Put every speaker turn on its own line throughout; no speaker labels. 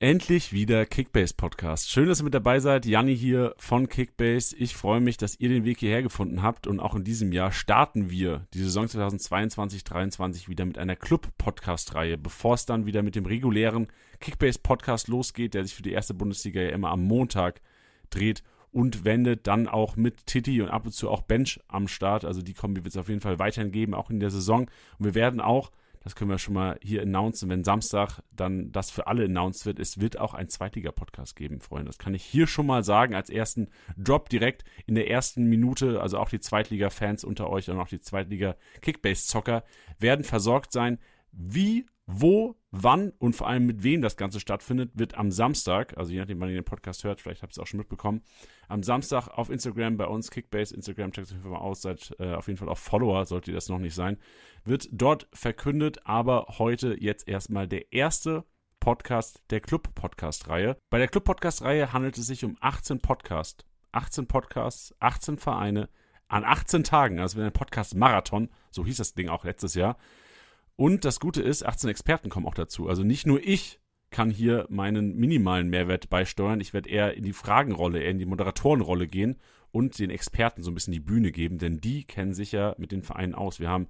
Endlich wieder Kickbase Podcast. Schön, dass ihr mit dabei seid. Janni hier von Kickbase. Ich freue mich, dass ihr den Weg hierher gefunden habt und auch in diesem Jahr starten wir die Saison 2022-23 wieder mit einer Club-Podcast-Reihe, bevor es dann wieder mit dem regulären Kickbase Podcast losgeht, der sich für die erste Bundesliga ja immer am Montag dreht und wendet dann auch mit Titi und ab und zu auch Bench am Start. Also die Kombi wird es auf jeden Fall weiterhin geben, auch in der Saison. Und wir werden auch das können wir schon mal hier announcen, wenn Samstag dann das für alle announced wird. Es wird auch ein Zweitliga-Podcast geben, Freunde. Das kann ich hier schon mal sagen, als ersten Drop direkt in der ersten Minute. Also auch die Zweitliga-Fans unter euch und auch die Zweitliga-Kickbase-Zocker werden versorgt sein. Wie wo, wann und vor allem mit wem das Ganze stattfindet, wird am Samstag, also je nachdem, wann ihr den Podcast hört, vielleicht habt ihr es auch schon mitbekommen, am Samstag auf Instagram bei uns, Kickbase, Instagram, checkt es auf jeden Fall mal aus, seid äh, auf jeden Fall auch Follower, sollte ihr das noch nicht sein, wird dort verkündet, aber heute jetzt erstmal der erste Podcast der Club-Podcast-Reihe. Bei der Club-Podcast-Reihe handelt es sich um 18 Podcasts, 18 Podcasts, 18 Vereine an 18 Tagen, also ein Podcast-Marathon, so hieß das Ding auch letztes Jahr, und das Gute ist, 18 Experten kommen auch dazu. Also nicht nur ich kann hier meinen minimalen Mehrwert beisteuern. Ich werde eher in die Fragenrolle, eher in die Moderatorenrolle gehen und den Experten so ein bisschen die Bühne geben, denn die kennen sich ja mit den Vereinen aus. Wir haben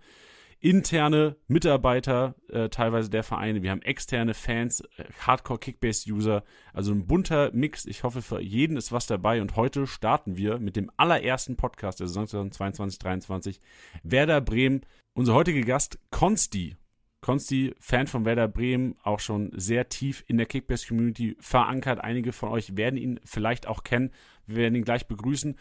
interne Mitarbeiter äh, teilweise der Vereine, wir haben externe Fans, äh, Hardcore-Kickbase-User, also ein bunter Mix. Ich hoffe, für jeden ist was dabei und heute starten wir mit dem allerersten Podcast der Saison 2022-23. Werder Bremen unser heutiger Gast, Konsti. Konsti, Fan von Werder Bremen, auch schon sehr tief in der Kickbase-Community verankert. Einige von euch werden ihn vielleicht auch kennen. Wir werden ihn gleich begrüßen.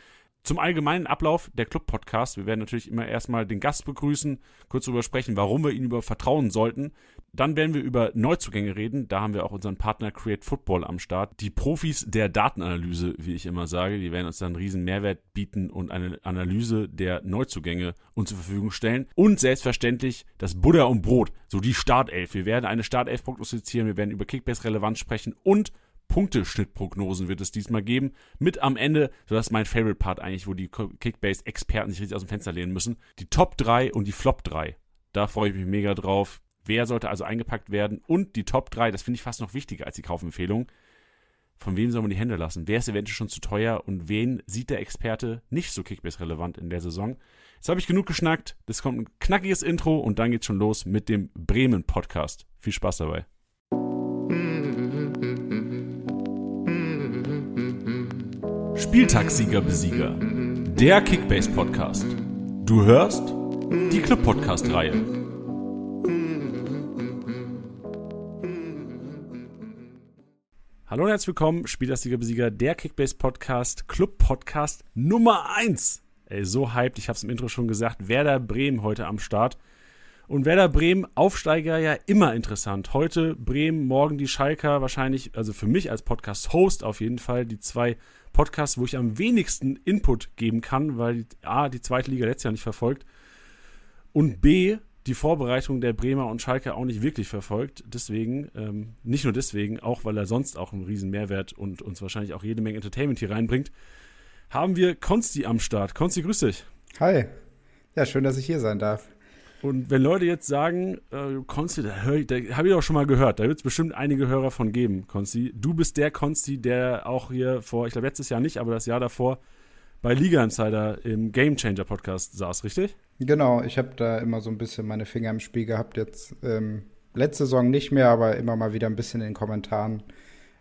Zum allgemeinen Ablauf der Club-Podcast. Wir werden natürlich immer erstmal den Gast begrüßen, kurz darüber sprechen, warum wir ihm über vertrauen sollten. Dann werden wir über Neuzugänge reden. Da haben wir auch unseren Partner Create Football am Start. Die Profis der Datenanalyse, wie ich immer sage, die werden uns dann einen riesen Mehrwert bieten und eine Analyse der Neuzugänge uns zur Verfügung stellen. Und selbstverständlich das Buddha und Brot, so die Startelf. Wir werden eine Startelf prognostizieren, wir werden über Kickbase-Relevanz sprechen und Punkteschnittprognosen wird es diesmal geben. Mit am Ende, so das ist mein Favorite Part eigentlich, wo die Kickbase-Experten sich richtig aus dem Fenster lehnen müssen. Die Top 3 und die Flop 3. Da freue ich mich mega drauf. Wer sollte also eingepackt werden? Und die Top 3, das finde ich fast noch wichtiger als die Kaufempfehlung. Von wem soll man die Hände lassen? Wer ist eventuell schon zu teuer und wen sieht der Experte nicht so Kickbase-relevant in der Saison? Jetzt habe ich genug geschnackt. Das kommt ein knackiges Intro und dann geht's schon los mit dem Bremen-Podcast. Viel Spaß dabei. Spieltagssieger Besieger. Der Kickbase Podcast. Du hörst die Club Podcast Reihe. Hallo und herzlich willkommen, Spieltagssieger Besieger, der Kickbase Podcast, Club Podcast Nummer 1. Ey, so hyped, ich habe es im Intro schon gesagt, Werder Bremen heute am Start. Und Werder Bremen, Aufsteiger ja immer interessant. Heute Bremen, morgen die Schalker, wahrscheinlich, also für mich als Podcast-Host auf jeden Fall, die zwei Podcasts, wo ich am wenigsten Input geben kann, weil A, die zweite Liga letztes Jahr nicht verfolgt und B, die Vorbereitung der Bremer und Schalke auch nicht wirklich verfolgt. Deswegen, ähm, nicht nur deswegen, auch weil er sonst auch einen riesen Mehrwert und uns wahrscheinlich auch jede Menge Entertainment hier reinbringt, haben wir Konsti am Start. Konsti, grüß dich.
Hi. Ja, schön, dass ich hier sein darf.
Und wenn Leute jetzt sagen, äh, Konsti, da, da habe ich doch schon mal gehört, da wird es bestimmt einige Hörer von geben, Konsti. Du bist der Konsti, der auch hier vor, ich glaube letztes Jahr nicht, aber das Jahr davor bei Liga Insider im Game Changer Podcast saß, richtig?
Genau, ich habe da immer so ein bisschen meine Finger im Spiel gehabt. Jetzt ähm, letzte Saison nicht mehr, aber immer mal wieder ein bisschen in den Kommentaren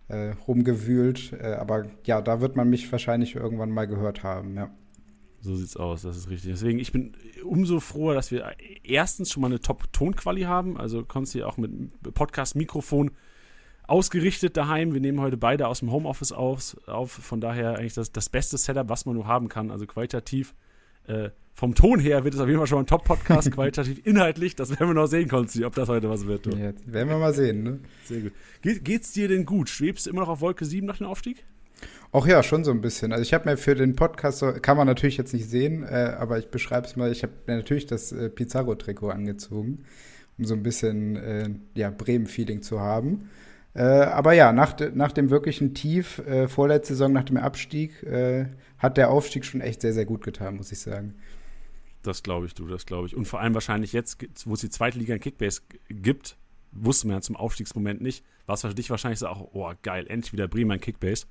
äh, rumgewühlt. Äh, aber ja, da wird man mich wahrscheinlich irgendwann mal gehört haben, ja.
So sieht's aus, das ist richtig. Deswegen, ich bin umso froher, dass wir erstens schon mal eine Top-Tonquali haben. Also konntest du auch mit Podcast-Mikrofon ausgerichtet daheim. Wir nehmen heute beide aus dem Homeoffice auf. auf. Von daher eigentlich das, das beste Setup, was man nur haben kann. Also qualitativ. Äh, vom Ton her wird es auf jeden Fall schon mal ein Top-Podcast, qualitativ inhaltlich. Das werden wir noch sehen, Konsti, ob das heute was wird.
Du. Ja, werden wir mal sehen, ne?
Sehr gut. Ge geht's dir denn gut? Schwebst du immer noch auf Wolke 7 nach dem Aufstieg?
Auch ja, schon so ein bisschen. Also ich habe mir für den Podcast, kann man natürlich jetzt nicht sehen, äh, aber ich beschreibe es mal, ich habe mir natürlich das äh, Pizarro-Trikot angezogen, um so ein bisschen äh, ja, Bremen-Feeling zu haben. Äh, aber ja, nach, nach dem wirklichen Tief, äh, vorletzte Saison nach dem Abstieg, äh, hat der Aufstieg schon echt sehr, sehr gut getan, muss ich sagen.
Das glaube ich, du, das glaube ich. Und vor allem wahrscheinlich jetzt, wo es die zweite Liga in Kickbase gibt, wusste man ja zum Aufstiegsmoment nicht, war es für dich wahrscheinlich so auch, oh geil, endlich wieder Bremen ein Kickbase.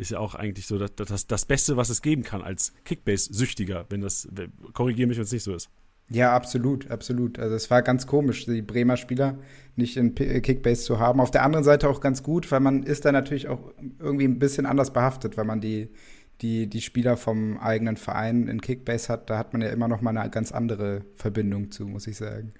Ist ja auch eigentlich so das, das, das Beste, was es geben kann als Kickbase-Süchtiger, wenn das, korrigiere mich, wenn es nicht so ist.
Ja, absolut, absolut. Also es war ganz komisch, die Bremer Spieler nicht in Kickbase zu haben. Auf der anderen Seite auch ganz gut, weil man ist da natürlich auch irgendwie ein bisschen anders behaftet, weil man die, die, die Spieler vom eigenen Verein in Kickbase hat. Da hat man ja immer noch mal eine ganz andere Verbindung zu, muss ich sagen.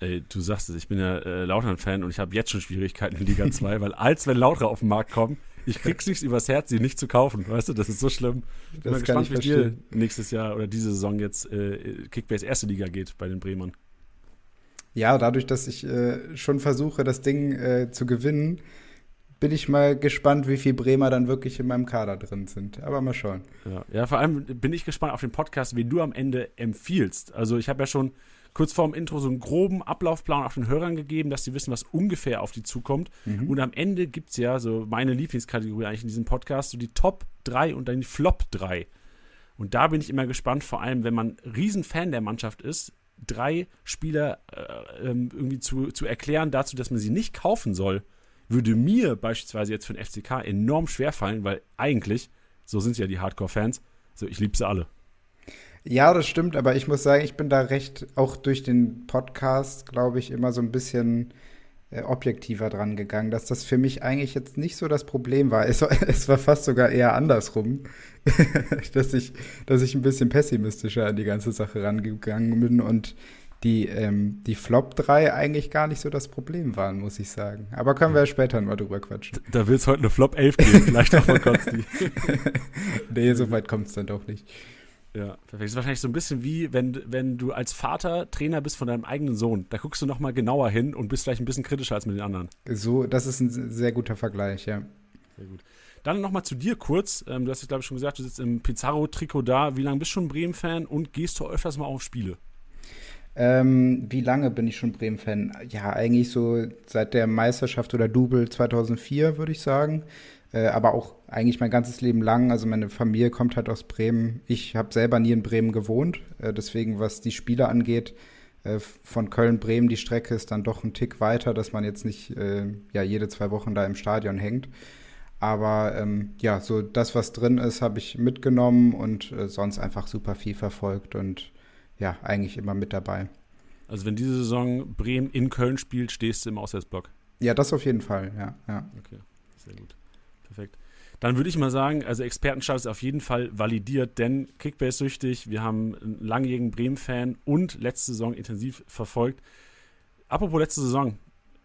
Ey, du sagst es, ich bin ja äh, Lautern-Fan und ich habe jetzt schon Schwierigkeiten in Liga 2, weil als wenn Lauter auf den Markt kommen, ich krieg's nicht übers Herz, sie nicht zu kaufen. Weißt du, das ist so schlimm. Ich bin mal gespannt, wie dir nächstes Jahr oder diese Saison jetzt äh, Kickbase erste Liga geht bei den Bremern.
Ja, dadurch, dass ich äh, schon versuche, das Ding äh, zu gewinnen, bin ich mal gespannt, wie viel Bremer dann wirklich in meinem Kader drin sind. Aber mal schauen.
Ja, ja vor allem bin ich gespannt auf den Podcast, wen du am Ende empfiehlst. Also ich habe ja schon kurz vor dem Intro so einen groben Ablaufplan auch den Hörern gegeben, dass sie wissen, was ungefähr auf die zukommt. Mhm. Und am Ende gibt es ja so meine Lieblingskategorie eigentlich in diesem Podcast, so die Top 3 und dann die Flop 3. Und da bin ich immer gespannt, vor allem wenn man Riesenfan der Mannschaft ist, drei Spieler äh, ähm, irgendwie zu, zu erklären dazu, dass man sie nicht kaufen soll, würde mir beispielsweise jetzt für den FCK enorm schwer fallen, weil eigentlich, so sind ja die Hardcore-Fans, so ich liebe sie alle.
Ja, das stimmt, aber ich muss sagen, ich bin da recht, auch durch den Podcast, glaube ich, immer so ein bisschen äh, objektiver dran gegangen, dass das für mich eigentlich jetzt nicht so das Problem war. Es war, es war fast sogar eher andersrum, dass, ich, dass ich ein bisschen pessimistischer an die ganze Sache rangegangen bin und die, ähm, die Flop 3 eigentlich gar nicht so das Problem waren, muss ich sagen. Aber können wir ja später mal drüber quatschen.
Da wird es heute eine Flop 11 geben, vielleicht auch von Konsti.
nee, so weit kommt es dann doch nicht.
Ja, perfekt. Das ist wahrscheinlich so ein bisschen wie, wenn, wenn du als Vater Trainer bist von deinem eigenen Sohn. Da guckst du noch mal genauer hin und bist vielleicht ein bisschen kritischer als mit den anderen.
So, das ist ein sehr guter Vergleich, ja.
Sehr gut. Dann noch mal zu dir kurz. Ähm, du hast es, glaube ich, schon gesagt, du sitzt im Pizarro-Trikot da. Wie lange bist du schon Bremen-Fan und gehst du öfters mal auf Spiele?
Ähm, wie lange bin ich schon Bremen-Fan? Ja, eigentlich so seit der Meisterschaft oder Double 2004, würde ich sagen äh, aber auch eigentlich mein ganzes Leben lang. Also meine Familie kommt halt aus Bremen. Ich habe selber nie in Bremen gewohnt. Äh, deswegen, was die Spiele angeht, äh, von Köln-Bremen, die Strecke ist dann doch ein Tick weiter, dass man jetzt nicht äh, ja, jede zwei Wochen da im Stadion hängt. Aber ähm, ja, so das, was drin ist, habe ich mitgenommen und äh, sonst einfach super viel verfolgt und ja, eigentlich immer mit dabei.
Also wenn diese Saison Bremen in Köln spielt, stehst du im Auswärtsblock?
Ja, das auf jeden Fall, ja. ja.
Okay, sehr gut perfekt. Dann würde ich mal sagen, also Expertenstab ist auf jeden Fall validiert, denn Kickbase süchtig, wir haben einen langjährigen Bremen-Fan und letzte Saison intensiv verfolgt. Apropos letzte Saison,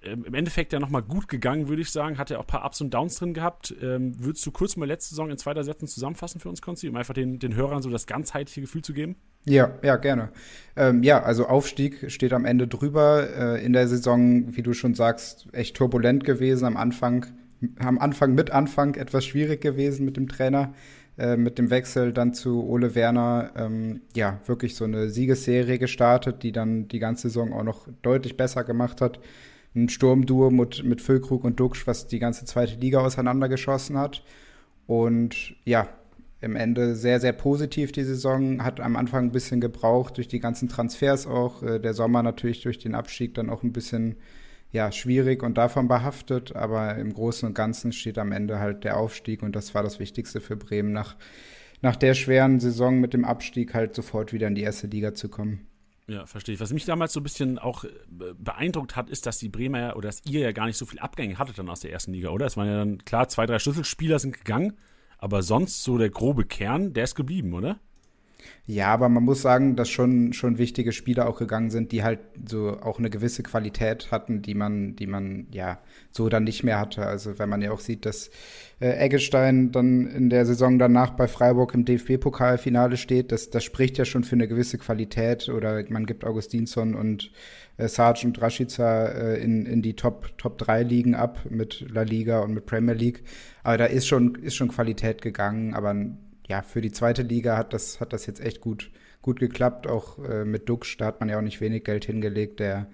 ähm, im Endeffekt ja nochmal gut gegangen, würde ich sagen. Hat ja auch ein paar Ups und Downs drin gehabt. Ähm, würdest du kurz mal letzte Saison in zweiter Sätzen zusammenfassen für uns, Konsti, um einfach den, den Hörern so das ganzheitliche Gefühl zu geben?
Ja, ja, gerne. Ähm, ja, also Aufstieg steht am Ende drüber. Äh, in der Saison, wie du schon sagst, echt turbulent gewesen. Am Anfang am Anfang mit Anfang etwas schwierig gewesen mit dem Trainer, äh, mit dem Wechsel dann zu Ole Werner. Ähm, ja, wirklich so eine Siegesserie gestartet, die dann die ganze Saison auch noch deutlich besser gemacht hat. Ein Sturmduo mit, mit Füllkrug und Duxch, was die ganze zweite Liga auseinandergeschossen hat. Und ja, im Ende sehr, sehr positiv die Saison. Hat am Anfang ein bisschen gebraucht durch die ganzen Transfers auch. Äh, der Sommer natürlich durch den Abstieg dann auch ein bisschen ja, schwierig und davon behaftet, aber im Großen und Ganzen steht am Ende halt der Aufstieg und das war das Wichtigste für Bremen, nach, nach der schweren Saison mit dem Abstieg halt sofort wieder in die erste Liga zu kommen.
Ja, verstehe ich. Was mich damals so ein bisschen auch äh, beeindruckt hat, ist, dass die Bremer ja, oder dass ihr ja gar nicht so viel Abgänge hattet dann aus der ersten Liga, oder? Es waren ja dann, klar, zwei, drei Schlüsselspieler sind gegangen, aber sonst so der grobe Kern, der ist geblieben, oder?
Ja, aber man muss sagen, dass schon, schon wichtige Spieler auch gegangen sind, die halt so auch eine gewisse Qualität hatten, die man, die man ja so dann nicht mehr hatte. Also wenn man ja auch sieht, dass äh, Eggestein dann in der Saison danach bei Freiburg im DFB-Pokalfinale steht, das, das spricht ja schon für eine gewisse Qualität. Oder man gibt Augustinsson und äh, Sarge und Rashica äh, in, in die Top, Top 3 Ligen ab mit La Liga und mit Premier League. Aber da ist schon, ist schon Qualität gegangen, aber ja, für die zweite Liga hat das, hat das jetzt echt gut, gut geklappt, auch äh, mit Duxch, da hat man ja auch nicht wenig Geld hingelegt, der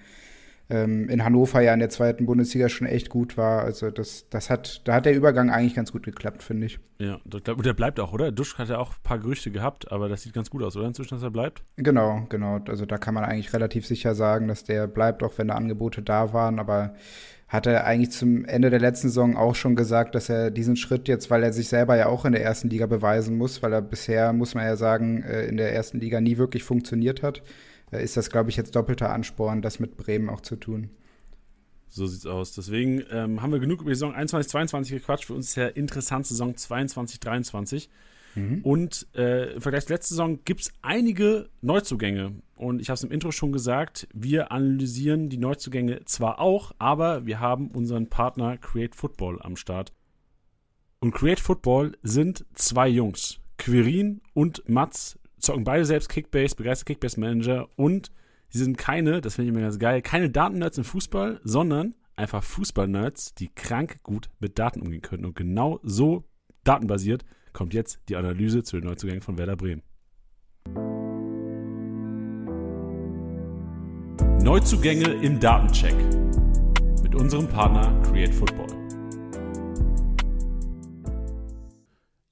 ähm, in Hannover ja in der zweiten Bundesliga schon echt gut war. Also das, das hat, da hat der Übergang eigentlich ganz gut geklappt, finde ich.
Ja, und der bleibt auch, oder? Duschk hat ja auch ein paar Gerüchte gehabt, aber das sieht ganz gut aus, oder? Inzwischen, dass er bleibt?
Genau, genau. Also da kann man eigentlich relativ sicher sagen, dass der bleibt, auch wenn da Angebote da waren, aber hat er eigentlich zum Ende der letzten Saison auch schon gesagt, dass er diesen Schritt jetzt, weil er sich selber ja auch in der ersten Liga beweisen muss, weil er bisher, muss man ja sagen, äh, in der ersten Liga nie wirklich funktioniert hat, äh, ist das, glaube ich, jetzt doppelter Ansporn, das mit Bremen auch zu tun.
So sieht's aus. Deswegen ähm, haben wir genug über die Saison 21, 22 gequatscht. Für uns ist ja interessant Saison 22, 23. Mhm. Und äh, im Vergleich zur letzten Saison gibt es einige Neuzugänge. Und ich habe es im Intro schon gesagt, wir analysieren die Neuzugänge zwar auch, aber wir haben unseren Partner Create Football am Start. Und Create Football sind zwei Jungs. Quirin und Mats zocken beide selbst Kickbase, begeisterte Kickbase-Manager und sie sind keine, das finde ich immer ganz geil, keine Datennerds im Fußball, sondern einfach Fußball-Nerds, die krank gut mit Daten umgehen können. Und genau so datenbasiert kommt jetzt die Analyse zu den Neuzugängen von Werder Bremen. Neuzugänge im Datencheck mit unserem Partner Create Football.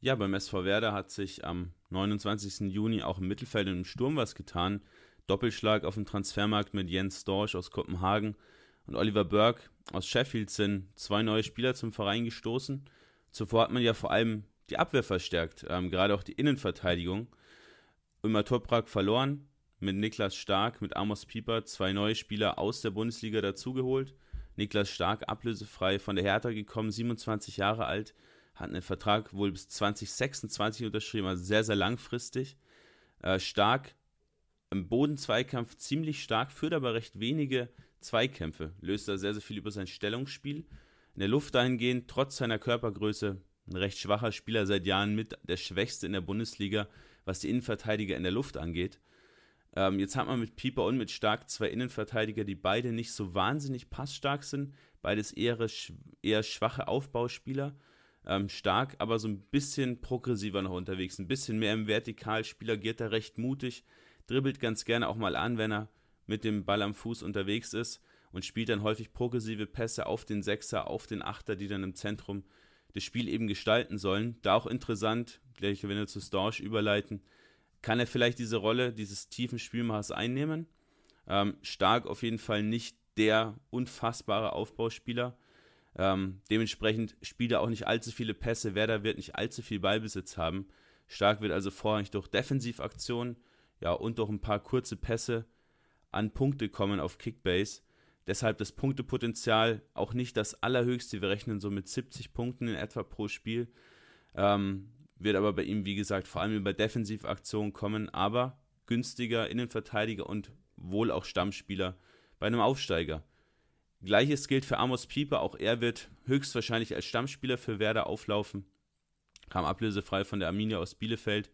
Ja, beim SV Werder hat sich am 29. Juni auch im Mittelfeld und im Sturm was getan. Doppelschlag auf dem Transfermarkt mit Jens Dorsch aus Kopenhagen und Oliver Burke aus Sheffield sind zwei neue Spieler zum Verein gestoßen. Zuvor hat man ja vor allem die Abwehr verstärkt, ähm, gerade auch die Innenverteidigung. Immer Toprak verloren, mit Niklas Stark, mit Amos Pieper zwei neue Spieler aus der Bundesliga dazugeholt. Niklas Stark ablösefrei von der Hertha gekommen, 27 Jahre alt, hat einen Vertrag wohl bis 2026 unterschrieben, also sehr, sehr langfristig. Äh, stark im Bodenzweikampf ziemlich stark, führt aber recht wenige Zweikämpfe, löst da sehr, sehr viel über sein Stellungsspiel. In der Luft dahingehend, trotz seiner Körpergröße, ein recht schwacher Spieler seit Jahren mit der schwächste in der Bundesliga, was die Innenverteidiger in der Luft angeht. Ähm, jetzt hat man mit Pieper und mit Stark zwei Innenverteidiger, die beide nicht so wahnsinnig passstark sind. Beides eher, eher schwache Aufbauspieler. Ähm, stark, aber so ein bisschen progressiver noch unterwegs. Ein bisschen mehr im Vertikalspiel, agiert er recht mutig, dribbelt ganz gerne auch mal an, wenn er mit dem Ball am Fuß unterwegs ist und spielt dann häufig progressive Pässe auf den Sechser, auf den Achter, die dann im Zentrum das Spiel eben gestalten sollen. Da auch interessant, gleich wenn wir zu Storch überleiten, kann er vielleicht diese Rolle dieses tiefen Spielmachers einnehmen. Ähm, stark auf jeden Fall nicht der unfassbare Aufbauspieler. Ähm, dementsprechend spielt er auch nicht allzu viele Pässe. Werder wird nicht allzu viel Ballbesitz haben. Stark wird also vorrangig durch Defensivaktionen ja, und durch ein paar kurze Pässe an Punkte kommen auf Kickbase. Deshalb das Punktepotenzial auch nicht das allerhöchste. Wir rechnen so mit 70 Punkten in etwa pro Spiel. Ähm, wird aber bei ihm, wie gesagt, vor allem über Defensivaktionen kommen, aber günstiger Innenverteidiger und wohl auch Stammspieler bei einem Aufsteiger. Gleiches gilt für Amos Pieper, auch er wird höchstwahrscheinlich als Stammspieler für Werder auflaufen. Kam ablösefrei von der Arminia aus Bielefeld.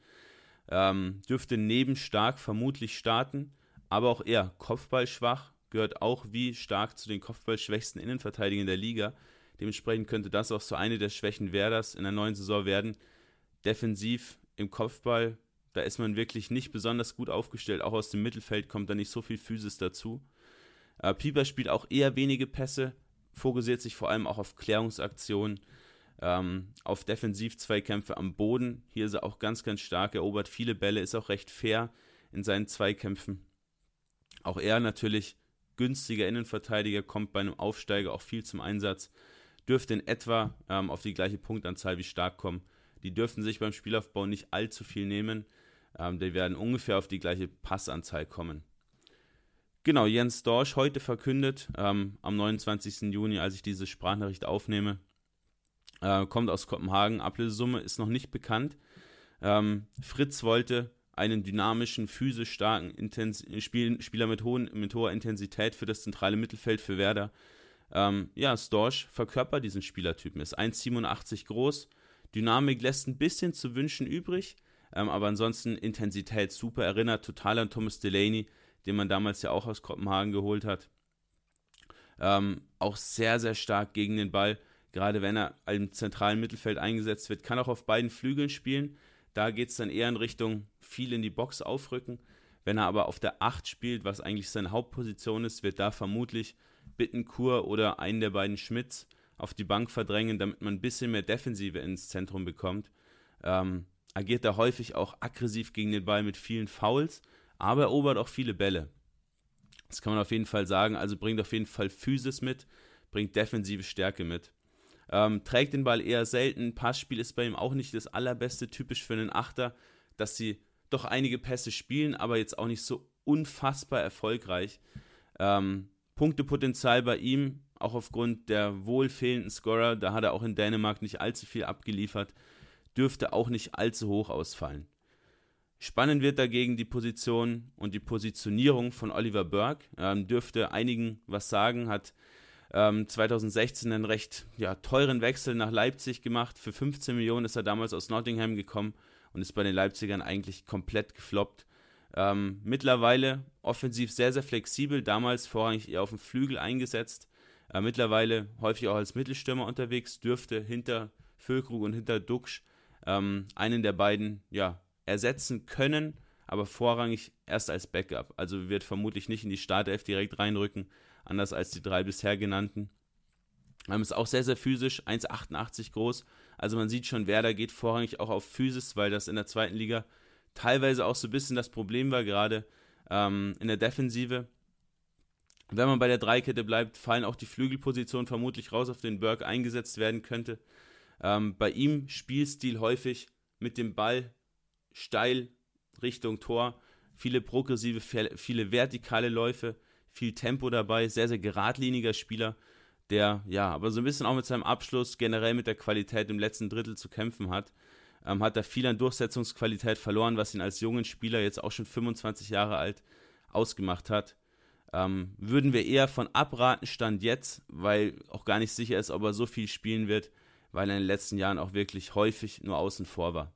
Ähm, dürfte neben Stark vermutlich starten, aber auch er kopfballschwach, gehört auch wie stark zu den kopfballschwächsten Innenverteidigern der Liga. Dementsprechend könnte das auch so eine der Schwächen Werders in der neuen Saison werden. Defensiv im Kopfball, da ist man wirklich nicht besonders gut aufgestellt. Auch aus dem Mittelfeld kommt da nicht so viel Physis dazu. Äh, Pieper spielt auch eher wenige Pässe, fokussiert sich vor allem auch auf Klärungsaktionen, ähm, auf Defensiv-Zweikämpfe am Boden. Hier ist er auch ganz, ganz stark, erobert viele Bälle, ist auch recht fair in seinen Zweikämpfen. Auch er natürlich günstiger Innenverteidiger, kommt bei einem Aufsteiger auch viel zum Einsatz, dürfte in etwa ähm, auf die gleiche Punktanzahl wie Stark kommen. Die dürften sich beim Spielaufbau nicht allzu viel nehmen. Ähm, die werden ungefähr auf die gleiche Passanzahl kommen. Genau, Jens Dorsch heute verkündet, ähm, am 29. Juni, als ich diese Sprachnachricht aufnehme, äh, kommt aus Kopenhagen. Ablösesumme ist noch nicht bekannt. Ähm, Fritz wollte einen dynamischen, physisch starken Intens Spiel Spieler mit, hohen, mit hoher Intensität für das zentrale Mittelfeld für Werder. Ähm, ja, Storch verkörpert diesen Spielertypen, ist 1,87 groß. Dynamik lässt ein bisschen zu wünschen übrig, ähm, aber ansonsten Intensität super. Erinnert total an Thomas Delaney, den man damals ja auch aus Kopenhagen geholt hat. Ähm, auch sehr, sehr stark gegen den Ball, gerade wenn er im zentralen Mittelfeld eingesetzt wird. Kann auch auf beiden Flügeln spielen. Da geht es dann eher in Richtung viel in die Box aufrücken. Wenn er aber auf der 8 spielt, was eigentlich seine Hauptposition ist, wird da vermutlich Bittenkur oder einen der beiden Schmitz auf die Bank verdrängen, damit man ein bisschen mehr Defensive ins Zentrum bekommt. Ähm, agiert er häufig auch aggressiv gegen den Ball mit vielen Fouls, aber erobert auch viele Bälle. Das kann man auf jeden Fall sagen, also bringt auf jeden Fall Physis mit, bringt defensive Stärke mit. Ähm, trägt den Ball eher selten. Passspiel ist bei ihm auch nicht das allerbeste, typisch für einen Achter, dass sie doch einige Pässe spielen, aber jetzt auch nicht so unfassbar erfolgreich. Ähm, Punktepotenzial bei ihm, auch aufgrund der wohl fehlenden Scorer, da hat er auch in Dänemark nicht allzu viel abgeliefert, dürfte auch nicht allzu hoch ausfallen. Spannend wird dagegen die Position und die Positionierung von Oliver Burke. Ähm, dürfte einigen was sagen, hat ähm, 2016 einen recht ja, teuren Wechsel nach Leipzig gemacht. Für 15 Millionen ist er damals aus Nottingham gekommen und ist bei den Leipzigern eigentlich komplett gefloppt. Ähm, mittlerweile offensiv sehr, sehr flexibel, damals vorrangig eher auf dem Flügel eingesetzt. Äh, mittlerweile häufig auch als Mittelstürmer unterwegs, dürfte hinter Füllkrug und hinter Duxch ähm, einen der beiden ja, ersetzen können, aber vorrangig erst als Backup. Also wird vermutlich nicht in die Startelf direkt reinrücken, anders als die drei bisher genannten. Ähm, ist auch sehr, sehr physisch, 1,88 groß. Also man sieht schon, Werder geht vorrangig auch auf Physis, weil das in der zweiten Liga teilweise auch so ein bisschen das Problem war, gerade ähm, in der Defensive. Wenn man bei der Dreikette bleibt, fallen auch die Flügelpositionen vermutlich raus, auf den Burke eingesetzt werden könnte. Ähm, bei ihm Spielstil häufig mit dem Ball steil Richtung Tor, viele progressive, viele vertikale Läufe, viel Tempo dabei, sehr, sehr geradliniger Spieler, der ja, aber so ein bisschen auch mit seinem Abschluss generell mit der Qualität im letzten Drittel zu kämpfen hat. Ähm, hat er viel an Durchsetzungsqualität verloren, was ihn als jungen Spieler, jetzt auch schon 25 Jahre alt, ausgemacht hat. Ähm, würden wir eher von abraten, Stand jetzt, weil auch gar nicht sicher ist, ob er so viel spielen wird, weil er in den letzten Jahren auch wirklich häufig nur außen vor war.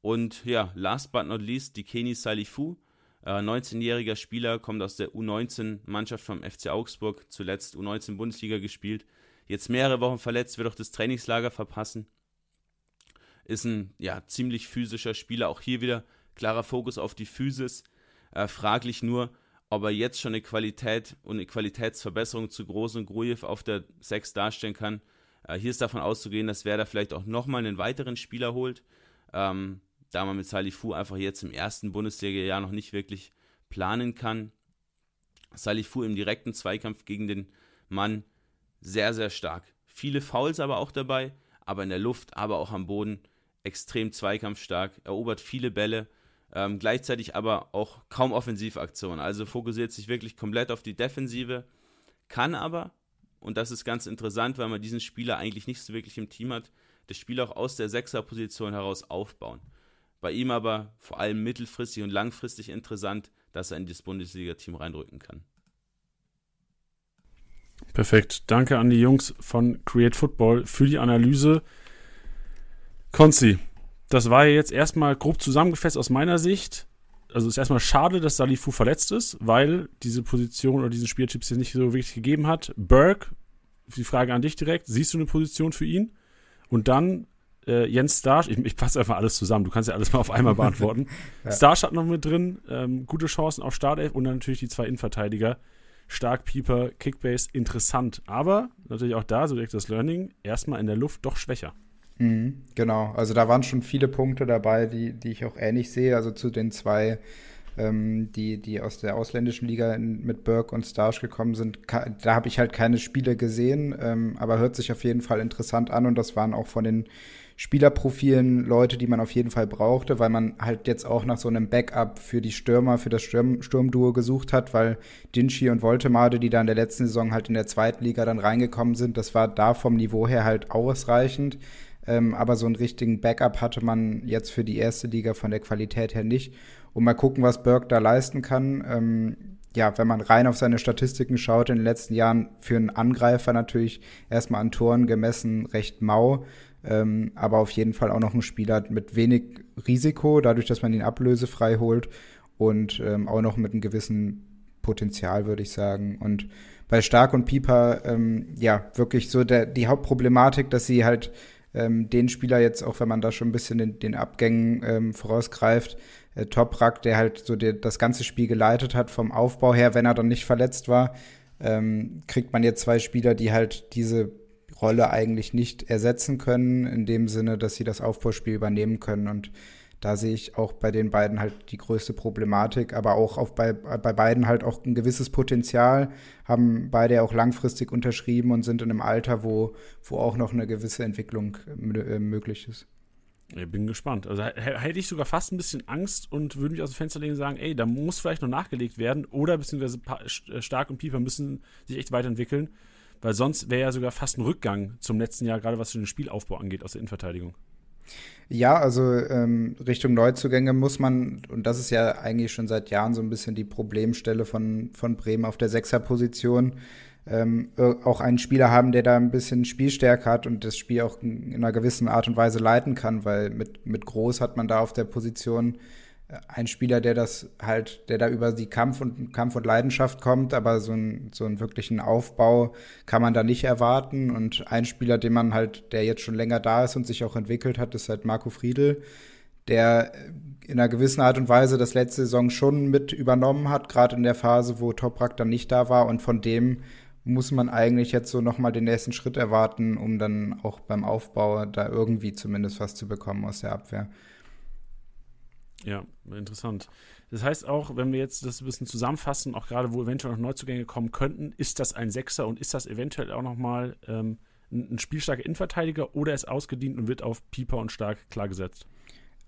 Und ja, last but not least, die Keni Salifu, äh, 19-jähriger Spieler, kommt aus der U19-Mannschaft vom FC Augsburg, zuletzt U19-Bundesliga gespielt. Jetzt mehrere Wochen verletzt, wird auch das Trainingslager verpassen. Ist ein ja, ziemlich physischer Spieler, auch hier wieder klarer Fokus auf die Physis. Äh, fraglich nur, ob er jetzt schon eine Qualität und eine Qualitätsverbesserung zu Groß und Grujew auf der 6 darstellen kann. Äh, hier ist davon auszugehen, dass Werder vielleicht auch nochmal einen weiteren Spieler holt. Ähm, da man mit Salifu einfach jetzt im ersten Bundesliga-Jahr noch nicht wirklich planen kann. Salifu im direkten Zweikampf gegen den Mann sehr, sehr stark. Viele Fouls aber auch dabei, aber in der Luft, aber auch am Boden extrem zweikampfstark, erobert viele Bälle, ähm, gleichzeitig aber auch kaum Offensivaktionen. Also fokussiert sich wirklich komplett auf die Defensive, kann aber, und das ist ganz interessant, weil man diesen Spieler eigentlich nicht so wirklich im Team hat, das Spiel auch aus der Sechserposition heraus aufbauen. Bei ihm aber vor allem mittelfristig und langfristig interessant, dass er in das Bundesliga-Team reinrücken kann.
Perfekt. Danke an die Jungs von Create Football für die Analyse. Konzi, das war jetzt erstmal grob zusammengefasst aus meiner Sicht. Also es ist erstmal schade, dass Salifu verletzt ist, weil diese Position oder diesen Spieltyp es nicht so wirklich gegeben hat. Burke, die Frage an dich direkt, siehst du eine Position für ihn? Und dann äh, Jens Starsch, ich, ich passe einfach alles zusammen, du kannst ja alles mal auf einmal beantworten. ja. Starsch hat noch mit drin, ähm, gute Chancen auf Startelf und dann natürlich die zwei Innenverteidiger. Stark, Pieper, Kickbase, interessant. Aber natürlich auch da, so direkt das Learning, erstmal in der Luft doch schwächer.
Mhm, genau, also da waren schon viele Punkte dabei, die, die ich auch ähnlich sehe. Also zu den zwei ähm, die, die aus der ausländischen Liga in, mit Burke und Starsch gekommen sind, da habe ich halt keine Spiele gesehen, ähm, aber hört sich auf jeden Fall interessant an und das waren auch von den Spielerprofilen Leute, die man auf jeden Fall brauchte, weil man halt jetzt auch nach so einem Backup für die Stürmer, für das Sturm, Sturmduo gesucht hat, weil Dinci und Voltemade, die da in der letzten Saison halt in der zweiten Liga dann reingekommen sind, das war da vom Niveau her halt ausreichend. Ähm, aber so einen richtigen Backup hatte man jetzt für die erste Liga von der Qualität her nicht. Und mal gucken, was Burke da leisten kann. Ähm, ja, wenn man rein auf seine Statistiken schaut, in den letzten Jahren für einen Angreifer natürlich erstmal an Toren gemessen recht mau. Ähm, aber auf jeden Fall auch noch ein Spieler mit wenig Risiko, dadurch, dass man ihn ablösefrei holt und ähm, auch noch mit einem gewissen Potenzial, würde ich sagen. Und bei Stark und Pieper, ähm, ja, wirklich so der, die Hauptproblematik, dass sie halt ähm, den Spieler jetzt, auch wenn man da schon ein bisschen den, den Abgängen ähm, vorausgreift, äh, Toprak, der halt so der, das ganze Spiel geleitet hat vom Aufbau her, wenn er dann nicht verletzt war, ähm, kriegt man jetzt zwei Spieler, die halt diese Rolle eigentlich nicht ersetzen können, in dem Sinne, dass sie das Aufbauspiel übernehmen können. Und da sehe ich auch bei den beiden halt die größte Problematik, aber auch auf bei, bei beiden halt auch ein gewisses Potenzial, haben beide auch langfristig unterschrieben und sind in einem Alter, wo, wo auch noch eine gewisse Entwicklung äh, möglich ist.
Ich bin gespannt. Also hätte ich sogar fast ein bisschen Angst und würde mich aus dem Fenster legen und sagen, ey, da muss vielleicht noch nachgelegt werden oder beziehungsweise äh, Stark und Pieper müssen sich echt weiterentwickeln, weil sonst wäre ja sogar fast ein Rückgang zum letzten Jahr, gerade was den Spielaufbau angeht aus der Innenverteidigung.
Ja, also ähm, Richtung Neuzugänge muss man, und das ist ja eigentlich schon seit Jahren so ein bisschen die Problemstelle von, von Bremen auf der Sechserposition, ähm, auch einen Spieler haben, der da ein bisschen Spielstärke hat und das Spiel auch in einer gewissen Art und Weise leiten kann, weil mit, mit Groß hat man da auf der Position äh, einen Spieler, der das halt, der da über die Kampf und Kampf und Leidenschaft kommt, aber so, ein, so einen wirklichen Aufbau kann man da nicht erwarten. Und ein Spieler, den man halt, der jetzt schon länger da ist und sich auch entwickelt hat, ist halt Marco Friedl, der in einer gewissen Art und Weise das letzte Saison schon mit übernommen hat, gerade in der Phase, wo Toprak dann nicht da war und von dem muss man eigentlich jetzt so nochmal den nächsten Schritt erwarten, um dann auch beim Aufbau da irgendwie zumindest was zu bekommen aus der Abwehr.
Ja, interessant. Das heißt auch, wenn wir jetzt das ein bisschen zusammenfassen, auch gerade wo eventuell noch Neuzugänge kommen könnten, ist das ein Sechser und ist das eventuell auch nochmal ähm, ein spielstarker Innenverteidiger oder ist ausgedient und wird auf Pieper und Stark klargesetzt?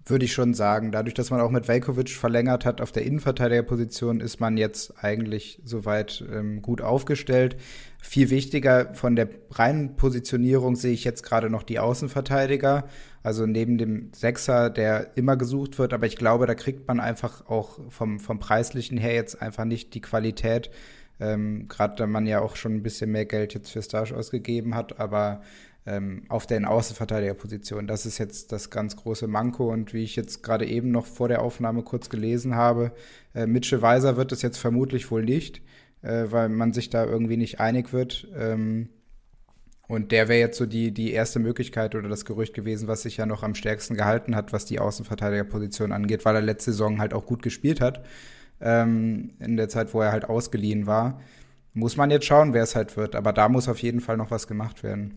würde ich schon sagen. Dadurch, dass man auch mit Velkovic verlängert hat auf der Innenverteidigerposition, ist man jetzt eigentlich soweit ähm, gut aufgestellt. Viel wichtiger von der reinen Positionierung sehe ich jetzt gerade noch die Außenverteidiger. Also neben dem Sechser, der immer gesucht wird, aber ich glaube, da kriegt man einfach auch vom, vom Preislichen her jetzt einfach nicht die Qualität. Ähm, gerade da man ja auch schon ein bisschen mehr Geld jetzt für Stage ausgegeben hat, aber ähm, auf der Außenverteidigerposition. Das ist jetzt das ganz große Manko und wie ich jetzt gerade eben noch vor der Aufnahme kurz gelesen habe, äh, Mitchell Weiser wird es jetzt vermutlich wohl nicht, äh, weil man sich da irgendwie nicht einig wird. Ähm, und der wäre jetzt so die, die erste Möglichkeit oder das Gerücht gewesen, was sich ja noch am stärksten gehalten hat, was die Außenverteidigerposition angeht, weil er letzte Saison halt auch gut gespielt hat. Ähm, in der Zeit, wo er halt ausgeliehen war. Muss man jetzt schauen, wer es halt wird. Aber da muss auf jeden Fall noch was gemacht werden.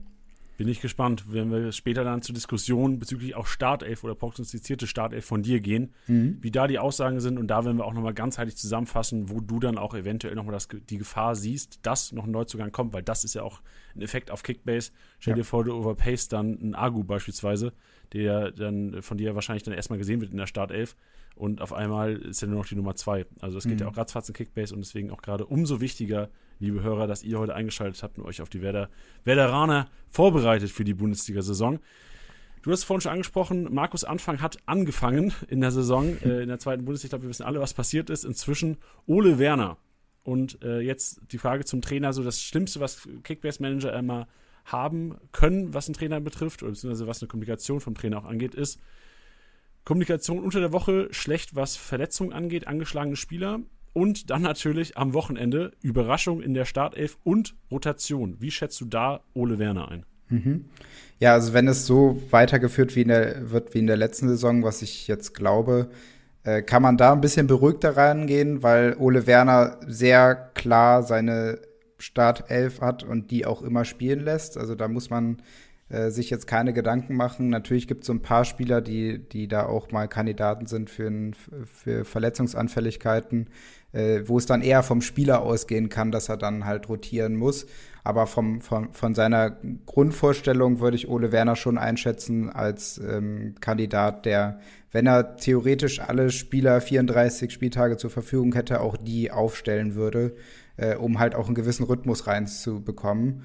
Bin ich gespannt, wenn wir später dann zur Diskussion bezüglich auch Startelf oder prognostizierte Startelf von dir gehen, mhm. wie da die Aussagen sind und da werden wir auch nochmal ganzheitlich zusammenfassen, wo du dann auch eventuell nochmal die Gefahr siehst, dass noch ein Neuzugang kommt, weil das ist ja auch ein Effekt auf Kickbase. Stell ja. dir vor, du overpayst dann einen Agu beispielsweise, der dann von dir wahrscheinlich dann erstmal gesehen wird in der Startelf und auf einmal ist er nur noch die Nummer zwei. Also es geht mhm. ja auch ratzfatz in Kickbase und deswegen auch gerade umso wichtiger, liebe Hörer, dass ihr heute eingeschaltet habt und euch auf die Werder Werderaner vorbereitet für die Bundesliga-Saison. Du hast vorhin schon angesprochen, Markus Anfang hat angefangen in der Saison, äh, in der zweiten Bundesliga. Ich glaube, wir wissen alle, was passiert ist. Inzwischen Ole Werner. Und äh, jetzt die Frage zum Trainer: so das Schlimmste, was Kickbase-Manager immer haben können, was einen Trainer betrifft, oder beziehungsweise was eine Kommunikation vom Trainer auch angeht, ist Kommunikation unter der Woche schlecht, was Verletzungen angeht, angeschlagene Spieler. Und dann natürlich am Wochenende Überraschung in der Startelf und Rotation. Wie schätzt du da Ole Werner ein?
Mhm. Ja, also wenn es so weitergeführt wie der, wird wie in der letzten Saison, was ich jetzt glaube, äh, kann man da ein bisschen beruhigter reingehen, weil Ole Werner sehr klar seine Startelf hat und die auch immer spielen lässt. Also da muss man äh, sich jetzt keine Gedanken machen. Natürlich gibt es so ein paar Spieler, die, die da auch mal Kandidaten sind für, ein, für Verletzungsanfälligkeiten, äh, wo es dann eher vom Spieler ausgehen kann, dass er dann halt rotieren muss. Aber vom, vom, von seiner Grundvorstellung würde ich Ole Werner schon einschätzen als ähm, Kandidat, der, wenn er theoretisch alle Spieler 34 Spieltage zur Verfügung hätte, auch die aufstellen würde, äh, um halt auch einen gewissen Rhythmus reinzubekommen.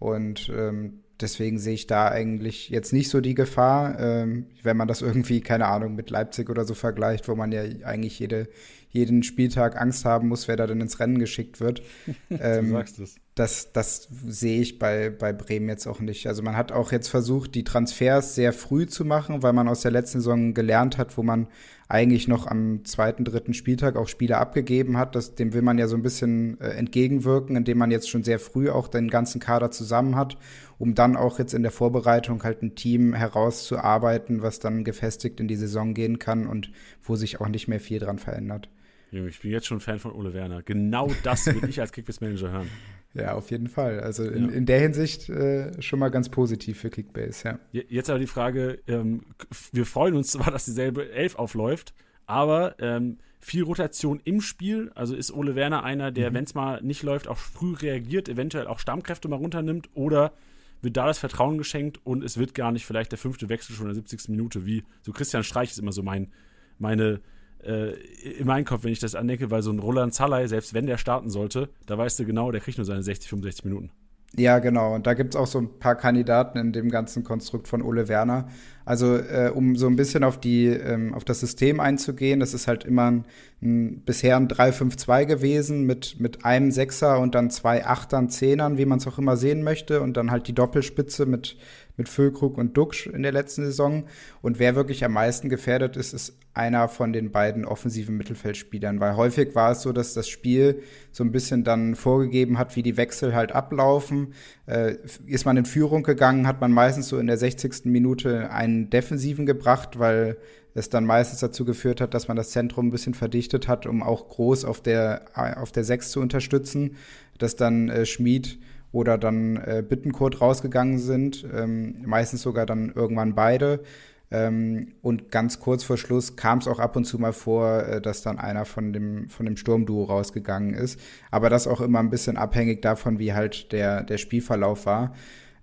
Und ähm, deswegen sehe ich da eigentlich jetzt nicht so die Gefahr, ähm, wenn man das irgendwie, keine Ahnung, mit Leipzig oder so vergleicht, wo man ja eigentlich jede, jeden Spieltag Angst haben muss, wer da denn ins Rennen geschickt wird. ähm, du sagst es. Das, das sehe ich bei, bei Bremen jetzt auch nicht. Also man hat auch jetzt versucht, die Transfers sehr früh zu machen, weil man aus der letzten Saison gelernt hat, wo man eigentlich noch am zweiten, dritten Spieltag auch Spieler abgegeben hat. Das, dem will man ja so ein bisschen äh, entgegenwirken, indem man jetzt schon sehr früh auch den ganzen Kader zusammen hat, um dann auch jetzt in der Vorbereitung halt ein Team herauszuarbeiten, was dann gefestigt in die Saison gehen kann und wo sich auch nicht mehr viel dran verändert.
Ich bin jetzt schon Fan von Ole Werner. Genau das will ich als Kickbase-Manager hören.
Ja, auf jeden Fall. Also in, ja. in der Hinsicht äh, schon mal ganz positiv für Kickbase,
ja. Jetzt aber die Frage, ähm, wir freuen uns zwar, dass dieselbe Elf aufläuft, aber ähm, viel Rotation im Spiel. Also ist Ole Werner einer, der, mhm. wenn es mal nicht läuft, auch früh reagiert, eventuell auch Stammkräfte mal runternimmt oder wird da das Vertrauen geschenkt und es wird gar nicht vielleicht der fünfte Wechsel schon in der 70. Minute, wie so Christian Streich ist immer so mein, meine, äh, in meinem Kopf, wenn ich das andenke, weil so ein Roland Zalay, selbst wenn der starten sollte, da weißt du genau, der kriegt nur seine 60, 65 Minuten.
Ja, genau. Und da gibt es auch so ein paar Kandidaten in dem ganzen Konstrukt von Ole Werner. Also, äh, um so ein bisschen auf die, ähm, auf das System einzugehen, das ist halt immer ein, ein bisher ein 3-5-2 gewesen mit, mit einem Sechser und dann zwei Achtern, Zehnern, wie man es auch immer sehen möchte. Und dann halt die Doppelspitze mit, mit Füllkrug und Duxch in der letzten Saison. Und wer wirklich am meisten gefährdet ist, ist einer von den beiden offensiven Mittelfeldspielern, weil häufig war es so, dass das Spiel so ein bisschen dann vorgegeben hat, wie die Wechsel halt ablaufen. Äh, ist man in Führung gegangen, hat man meistens so in der 60. Minute einen Defensiven gebracht, weil es dann meistens dazu geführt hat, dass man das Zentrum ein bisschen verdichtet hat, um auch groß auf der, auf der 6 zu unterstützen, dass dann äh, Schmid oder dann äh, Bittenkurt rausgegangen sind, ähm, meistens sogar dann irgendwann beide. Ähm, und ganz kurz vor Schluss kam es auch ab und zu mal vor, äh, dass dann einer von dem, von dem Sturmduo rausgegangen ist. Aber das auch immer ein bisschen abhängig davon, wie halt der, der Spielverlauf war.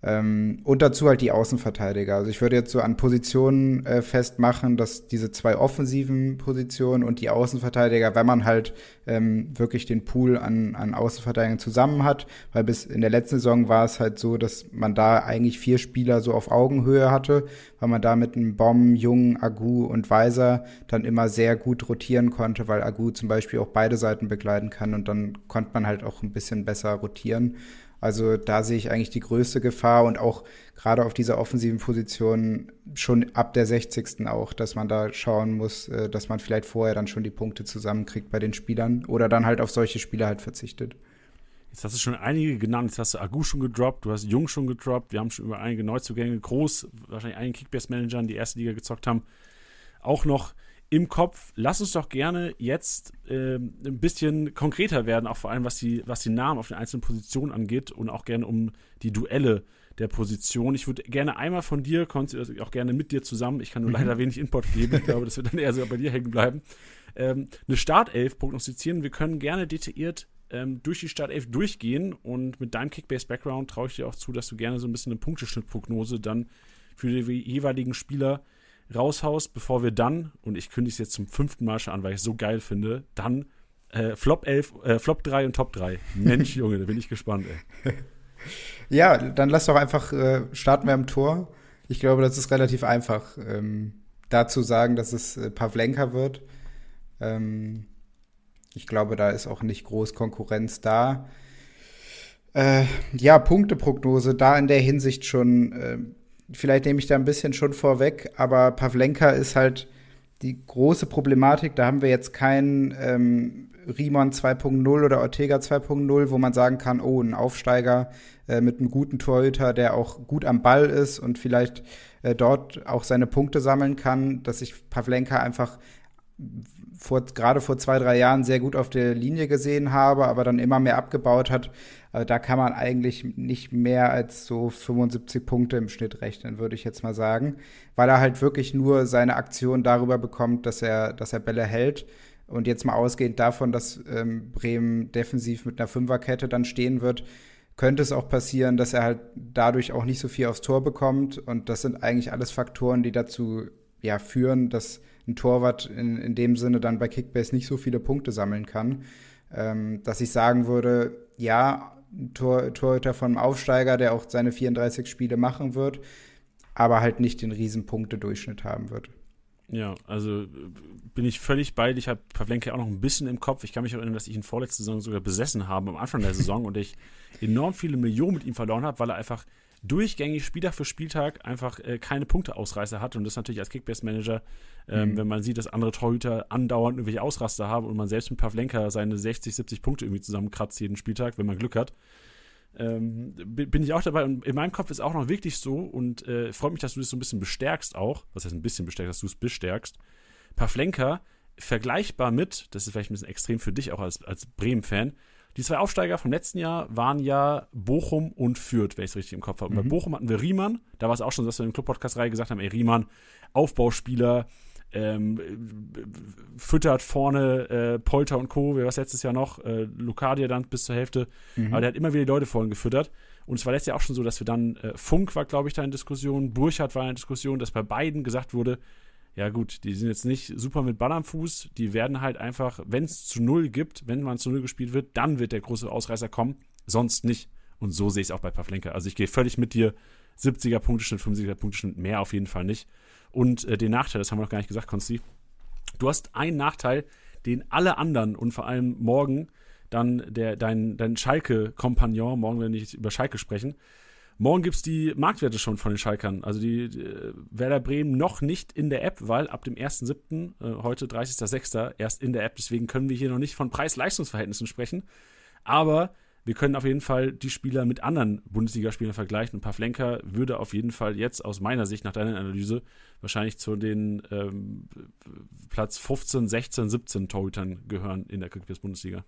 Ähm, und dazu halt die Außenverteidiger. Also ich würde jetzt so an Positionen äh, festmachen, dass diese zwei offensiven Positionen und die Außenverteidiger, wenn man halt ähm, wirklich den Pool an, an Außenverteidigern zusammen hat, weil bis in der letzten Saison war es halt so, dass man da eigentlich vier Spieler so auf Augenhöhe hatte, weil man da mit einem Bomb, Jung, Agu und Weiser dann immer sehr gut rotieren konnte, weil Agu zum Beispiel auch beide Seiten begleiten kann und dann konnte man halt auch ein bisschen besser rotieren. Also da sehe ich eigentlich die größte Gefahr und auch gerade auf dieser offensiven Position schon ab der 60. auch, dass man da schauen muss, äh, dass man vielleicht vorher dann schon die Punkte zusammenkriegt bei den Spielern oder dann halt auf solche Spieler halt verzichtet.
Jetzt hast du schon einige genannt. Jetzt hast du Agu schon gedroppt, du hast Jung schon gedroppt. Wir haben schon über einige Neuzugänge, groß, wahrscheinlich einigen Kickbase-Managern, die erste Liga gezockt haben, auch noch im Kopf. Lass uns doch gerne jetzt äh, ein bisschen konkreter werden, auch vor allem was die, was die Namen auf den einzelnen Positionen angeht und auch gerne um die Duelle der Position. Ich würde gerne einmal von dir, also auch gerne mit dir zusammen, ich kann nur mhm. leider wenig Input geben, ich glaube, das wird dann eher so bei dir hängen bleiben, ähm, eine Startelf prognostizieren. Wir können gerne detailliert ähm, durch die Startelf durchgehen und mit deinem Kickbase-Background traue ich dir auch zu, dass du gerne so ein bisschen eine Punkteschnittprognose dann für die jeweiligen Spieler raushaust, bevor wir dann, und ich kündige es jetzt zum fünften Mal schon an, weil ich es so geil finde, dann äh, Flop 11, äh, Flop 3 und Top 3. Mensch, Junge, da bin ich gespannt, ey.
Ja, dann lass doch einfach äh, starten wir am Tor. Ich glaube, das ist relativ einfach, ähm, dazu sagen, dass es äh, Pavlenka wird. Ähm, ich glaube, da ist auch nicht groß Konkurrenz da. Äh, ja, Punkteprognose, da in der Hinsicht schon äh, vielleicht nehme ich da ein bisschen schon vorweg, aber Pavlenka ist halt die große Problematik. Da haben wir jetzt keinen ähm, Riemann 2.0 oder Ortega 2.0, wo man sagen kann, oh, ein Aufsteiger äh, mit einem guten Torhüter, der auch gut am Ball ist und vielleicht äh, dort auch seine Punkte sammeln kann, dass ich Pavlenka einfach vor, gerade vor zwei, drei Jahren sehr gut auf der Linie gesehen habe, aber dann immer mehr abgebaut hat. Also da kann man eigentlich nicht mehr als so 75 Punkte im Schnitt rechnen, würde ich jetzt mal sagen, weil er halt wirklich nur seine Aktion darüber bekommt, dass er, dass er Bälle hält. Und jetzt mal ausgehend davon, dass ähm, Bremen defensiv mit einer Fünferkette dann stehen wird, könnte es auch passieren, dass er halt dadurch auch nicht so viel aufs Tor bekommt. Und das sind eigentlich alles Faktoren, die dazu ja, führen, dass ein Torwart in, in dem Sinne dann bei Kickbase nicht so viele Punkte sammeln kann, ähm, dass ich sagen würde, ja, Tor, Torhüter vom Aufsteiger, der auch seine 34 Spiele machen wird, aber halt nicht den riesen Punktedurchschnitt haben wird.
Ja, also bin ich völlig bei. Ich habe Pavlenka auch noch ein bisschen im Kopf. Ich kann mich erinnern, dass ich ihn vorletzte Saison sogar besessen habe am Anfang der Saison und ich enorm viele Millionen mit ihm verloren habe, weil er einfach durchgängig Spieltag für Spieltag einfach äh, keine Punkteausreißer hat. Und das natürlich als Kickbase-Manager, ähm, mhm. wenn man sieht, dass andere Torhüter andauernd irgendwelche Ausraster haben und man selbst mit Pavlenka seine 60, 70 Punkte irgendwie zusammenkratzt jeden Spieltag, wenn man Glück hat. Ähm, bin ich auch dabei und in meinem Kopf ist auch noch wirklich so und äh, freut mich, dass du das so ein bisschen bestärkst auch. Was heißt ein bisschen bestärkst, dass du es bestärkst. Pavlenka vergleichbar mit, das ist vielleicht ein bisschen extrem für dich auch als, als Bremen-Fan, Die zwei Aufsteiger vom letzten Jahr waren ja Bochum und Fürth, wenn ich es richtig im Kopf habe. Mhm. Bei Bochum hatten wir Riemann, da war es auch schon, dass wir im Club-Podcast-Reihe gesagt haben, ey, Riemann, Aufbauspieler, ähm, füttert vorne äh, Polter und Co., wie war es letztes Jahr noch, äh, Lucadia dann bis zur Hälfte, mhm. aber der hat immer wieder die Leute vorhin gefüttert. Und es war letztes Jahr auch schon so, dass wir dann, äh, Funk war, glaube ich, da in Diskussion, Burchardt war in Diskussion, dass bei beiden gesagt wurde, ja gut, die sind jetzt nicht super mit Ball am Fuß, die werden halt einfach, wenn es zu Null gibt, wenn man zu Null gespielt wird, dann wird der große Ausreißer kommen, sonst nicht. Und so sehe ich es auch bei Pavlenka. Also ich gehe völlig mit dir, 70er Punkteschnitt, 75er Punkteschnitt, mehr auf jeden Fall nicht. Und äh, den Nachteil, das haben wir noch gar nicht gesagt, Konsti, du hast einen Nachteil, den alle anderen und vor allem morgen dann der, dein, dein Schalke-Kompagnon, morgen werden wir nicht über Schalke sprechen, Morgen gibt es die Marktwerte schon von den Schalkern. Also die, die äh, Werder Bremen noch nicht in der App, weil ab dem 1.7., äh, heute 30.06., erst in der App. Deswegen können wir hier noch nicht von Preis-Leistungsverhältnissen sprechen. Aber wir können auf jeden Fall die Spieler mit anderen Bundesligaspielern vergleichen. Ein paar Flenker würde auf jeden Fall jetzt aus meiner Sicht, nach deiner Analyse, wahrscheinlich zu den ähm, Platz 15, 16, 17 Torhütern gehören in der Kickbase-Bundesliga.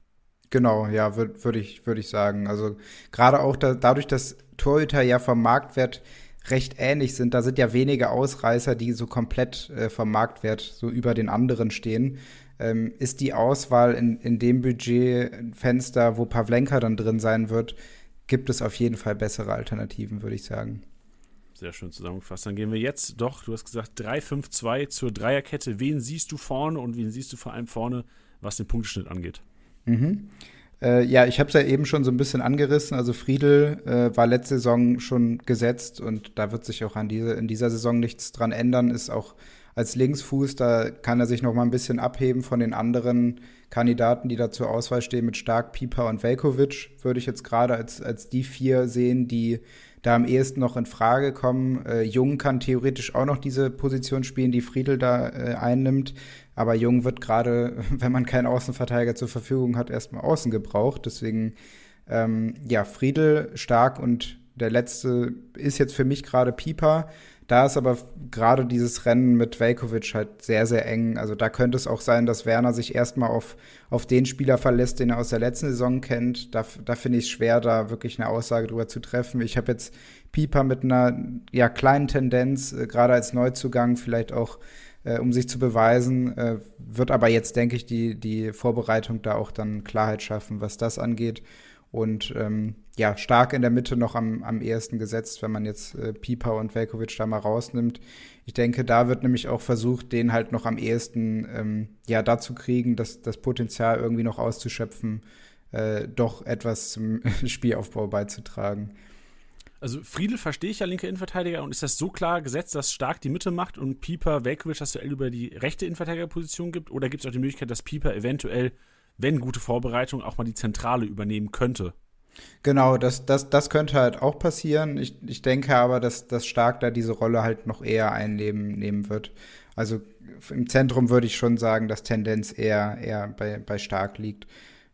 Genau, ja, würde würd ich, würd ich sagen. Also gerade auch da, dadurch, dass Torhüter ja vom Marktwert recht ähnlich sind, da sind ja wenige Ausreißer, die so komplett äh, vom Marktwert so über den anderen stehen. Ähm, ist die Auswahl in, in dem Budgetfenster, wo Pavlenka dann drin sein wird, gibt es auf jeden Fall bessere Alternativen, würde ich sagen.
Sehr schön zusammengefasst. Dann gehen wir jetzt doch, du hast gesagt 3-5-2 zur Dreierkette. Wen siehst du vorne und wen siehst du vor allem vorne, was den Punkteschnitt angeht?
Mhm. Äh, ja, ich habe es ja eben schon so ein bisschen angerissen. Also Friedel äh, war letzte Saison schon gesetzt und da wird sich auch an diese, in dieser Saison nichts dran ändern. Ist auch als Linksfuß, da kann er sich noch mal ein bisschen abheben von den anderen Kandidaten, die da zur Auswahl stehen mit Stark, Pieper und Velkovic. Würde ich jetzt gerade als, als die vier sehen, die da am ehesten noch in Frage kommen. Äh, Jung kann theoretisch auch noch diese Position spielen, die Friedel da äh, einnimmt. Aber Jung wird gerade, wenn man keinen Außenverteidiger zur Verfügung hat, erstmal außen gebraucht. Deswegen, ähm, ja, Friedel stark und der letzte ist jetzt für mich gerade Pieper. Da ist aber gerade dieses Rennen mit Velkovic halt sehr, sehr eng. Also da könnte es auch sein, dass Werner sich erstmal auf, auf den Spieler verlässt, den er aus der letzten Saison kennt. Da, da finde ich es schwer, da wirklich eine Aussage drüber zu treffen. Ich habe jetzt Pieper mit einer ja, kleinen Tendenz, äh, gerade als Neuzugang, vielleicht auch äh, um sich zu beweisen. Äh, wird aber jetzt, denke ich, die, die Vorbereitung da auch dann Klarheit schaffen, was das angeht. Und ähm, ja, stark in der Mitte noch am, am ehesten gesetzt, wenn man jetzt äh, Pieper und Velkovic da mal rausnimmt. Ich denke, da wird nämlich auch versucht, den halt noch am ehesten ähm, ja, dazu kriegen, dass das Potenzial irgendwie noch auszuschöpfen, äh, doch etwas zum Spielaufbau beizutragen.
Also Friedel verstehe ich ja linke Innenverteidiger und ist das so klar gesetzt, dass Stark die Mitte macht und Pieper Velkovic das Duell über die rechte Innenverteidigerposition gibt? Oder gibt es auch die Möglichkeit, dass Pieper eventuell, wenn gute Vorbereitung, auch mal die Zentrale übernehmen könnte?
Genau, das, das, das könnte halt auch passieren. Ich, ich denke aber, dass, dass Stark da diese Rolle halt noch eher einnehmen nehmen wird. Also im Zentrum würde ich schon sagen, dass Tendenz eher, eher bei, bei Stark liegt.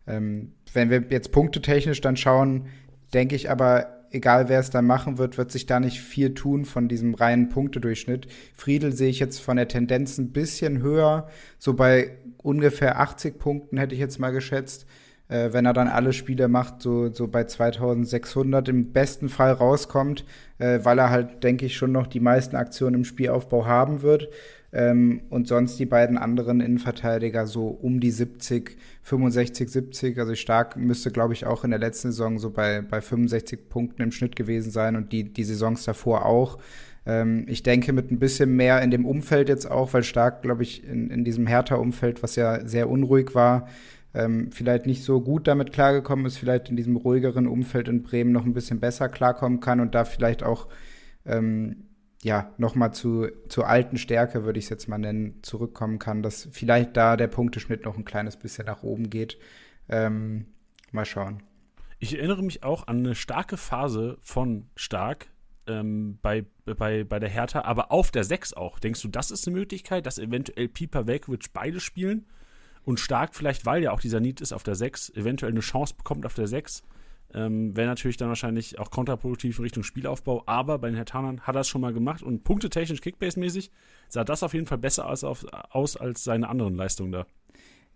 Ähm, wenn wir jetzt punktetechnisch dann schauen, denke ich aber, egal wer es da machen wird, wird sich da nicht viel tun von diesem reinen Punktedurchschnitt. Friedel sehe ich jetzt von der Tendenz ein bisschen höher, so bei ungefähr 80 Punkten hätte ich jetzt mal geschätzt. Äh, wenn er dann alle Spiele macht, so, so bei 2600 im besten Fall rauskommt, äh, weil er halt, denke ich, schon noch die meisten Aktionen im Spielaufbau haben wird. Ähm, und sonst die beiden anderen Innenverteidiger so um die 70, 65, 70. Also stark müsste, glaube ich, auch in der letzten Saison so bei, bei 65 Punkten im Schnitt gewesen sein und die, die Saisons davor auch. Ähm, ich denke, mit ein bisschen mehr in dem Umfeld jetzt auch, weil stark, glaube ich, in, in diesem Hertha-Umfeld, was ja sehr unruhig war, ähm, vielleicht nicht so gut damit klargekommen ist, vielleicht in diesem ruhigeren Umfeld in Bremen noch ein bisschen besser klarkommen kann und da vielleicht auch ähm, ja, nochmal zu, zur alten Stärke, würde ich es jetzt mal nennen, zurückkommen kann, dass vielleicht da der Punkteschnitt noch ein kleines bisschen nach oben geht. Ähm, mal schauen.
Ich erinnere mich auch an eine starke Phase von Stark ähm, bei, bei, bei der Hertha, aber auf der 6 auch. Denkst du, das ist eine Möglichkeit, dass eventuell Pieper Velkovic beide spielen und Stark vielleicht, weil ja auch dieser Need ist auf der 6, eventuell eine Chance bekommt auf der 6? Ähm, Wäre natürlich dann wahrscheinlich auch kontraproduktiv in Richtung Spielaufbau, aber bei den Hertanern hat er es schon mal gemacht und punktetechnisch, Kickbase-mäßig sah das auf jeden Fall besser aus, auf, aus als seine anderen Leistungen da.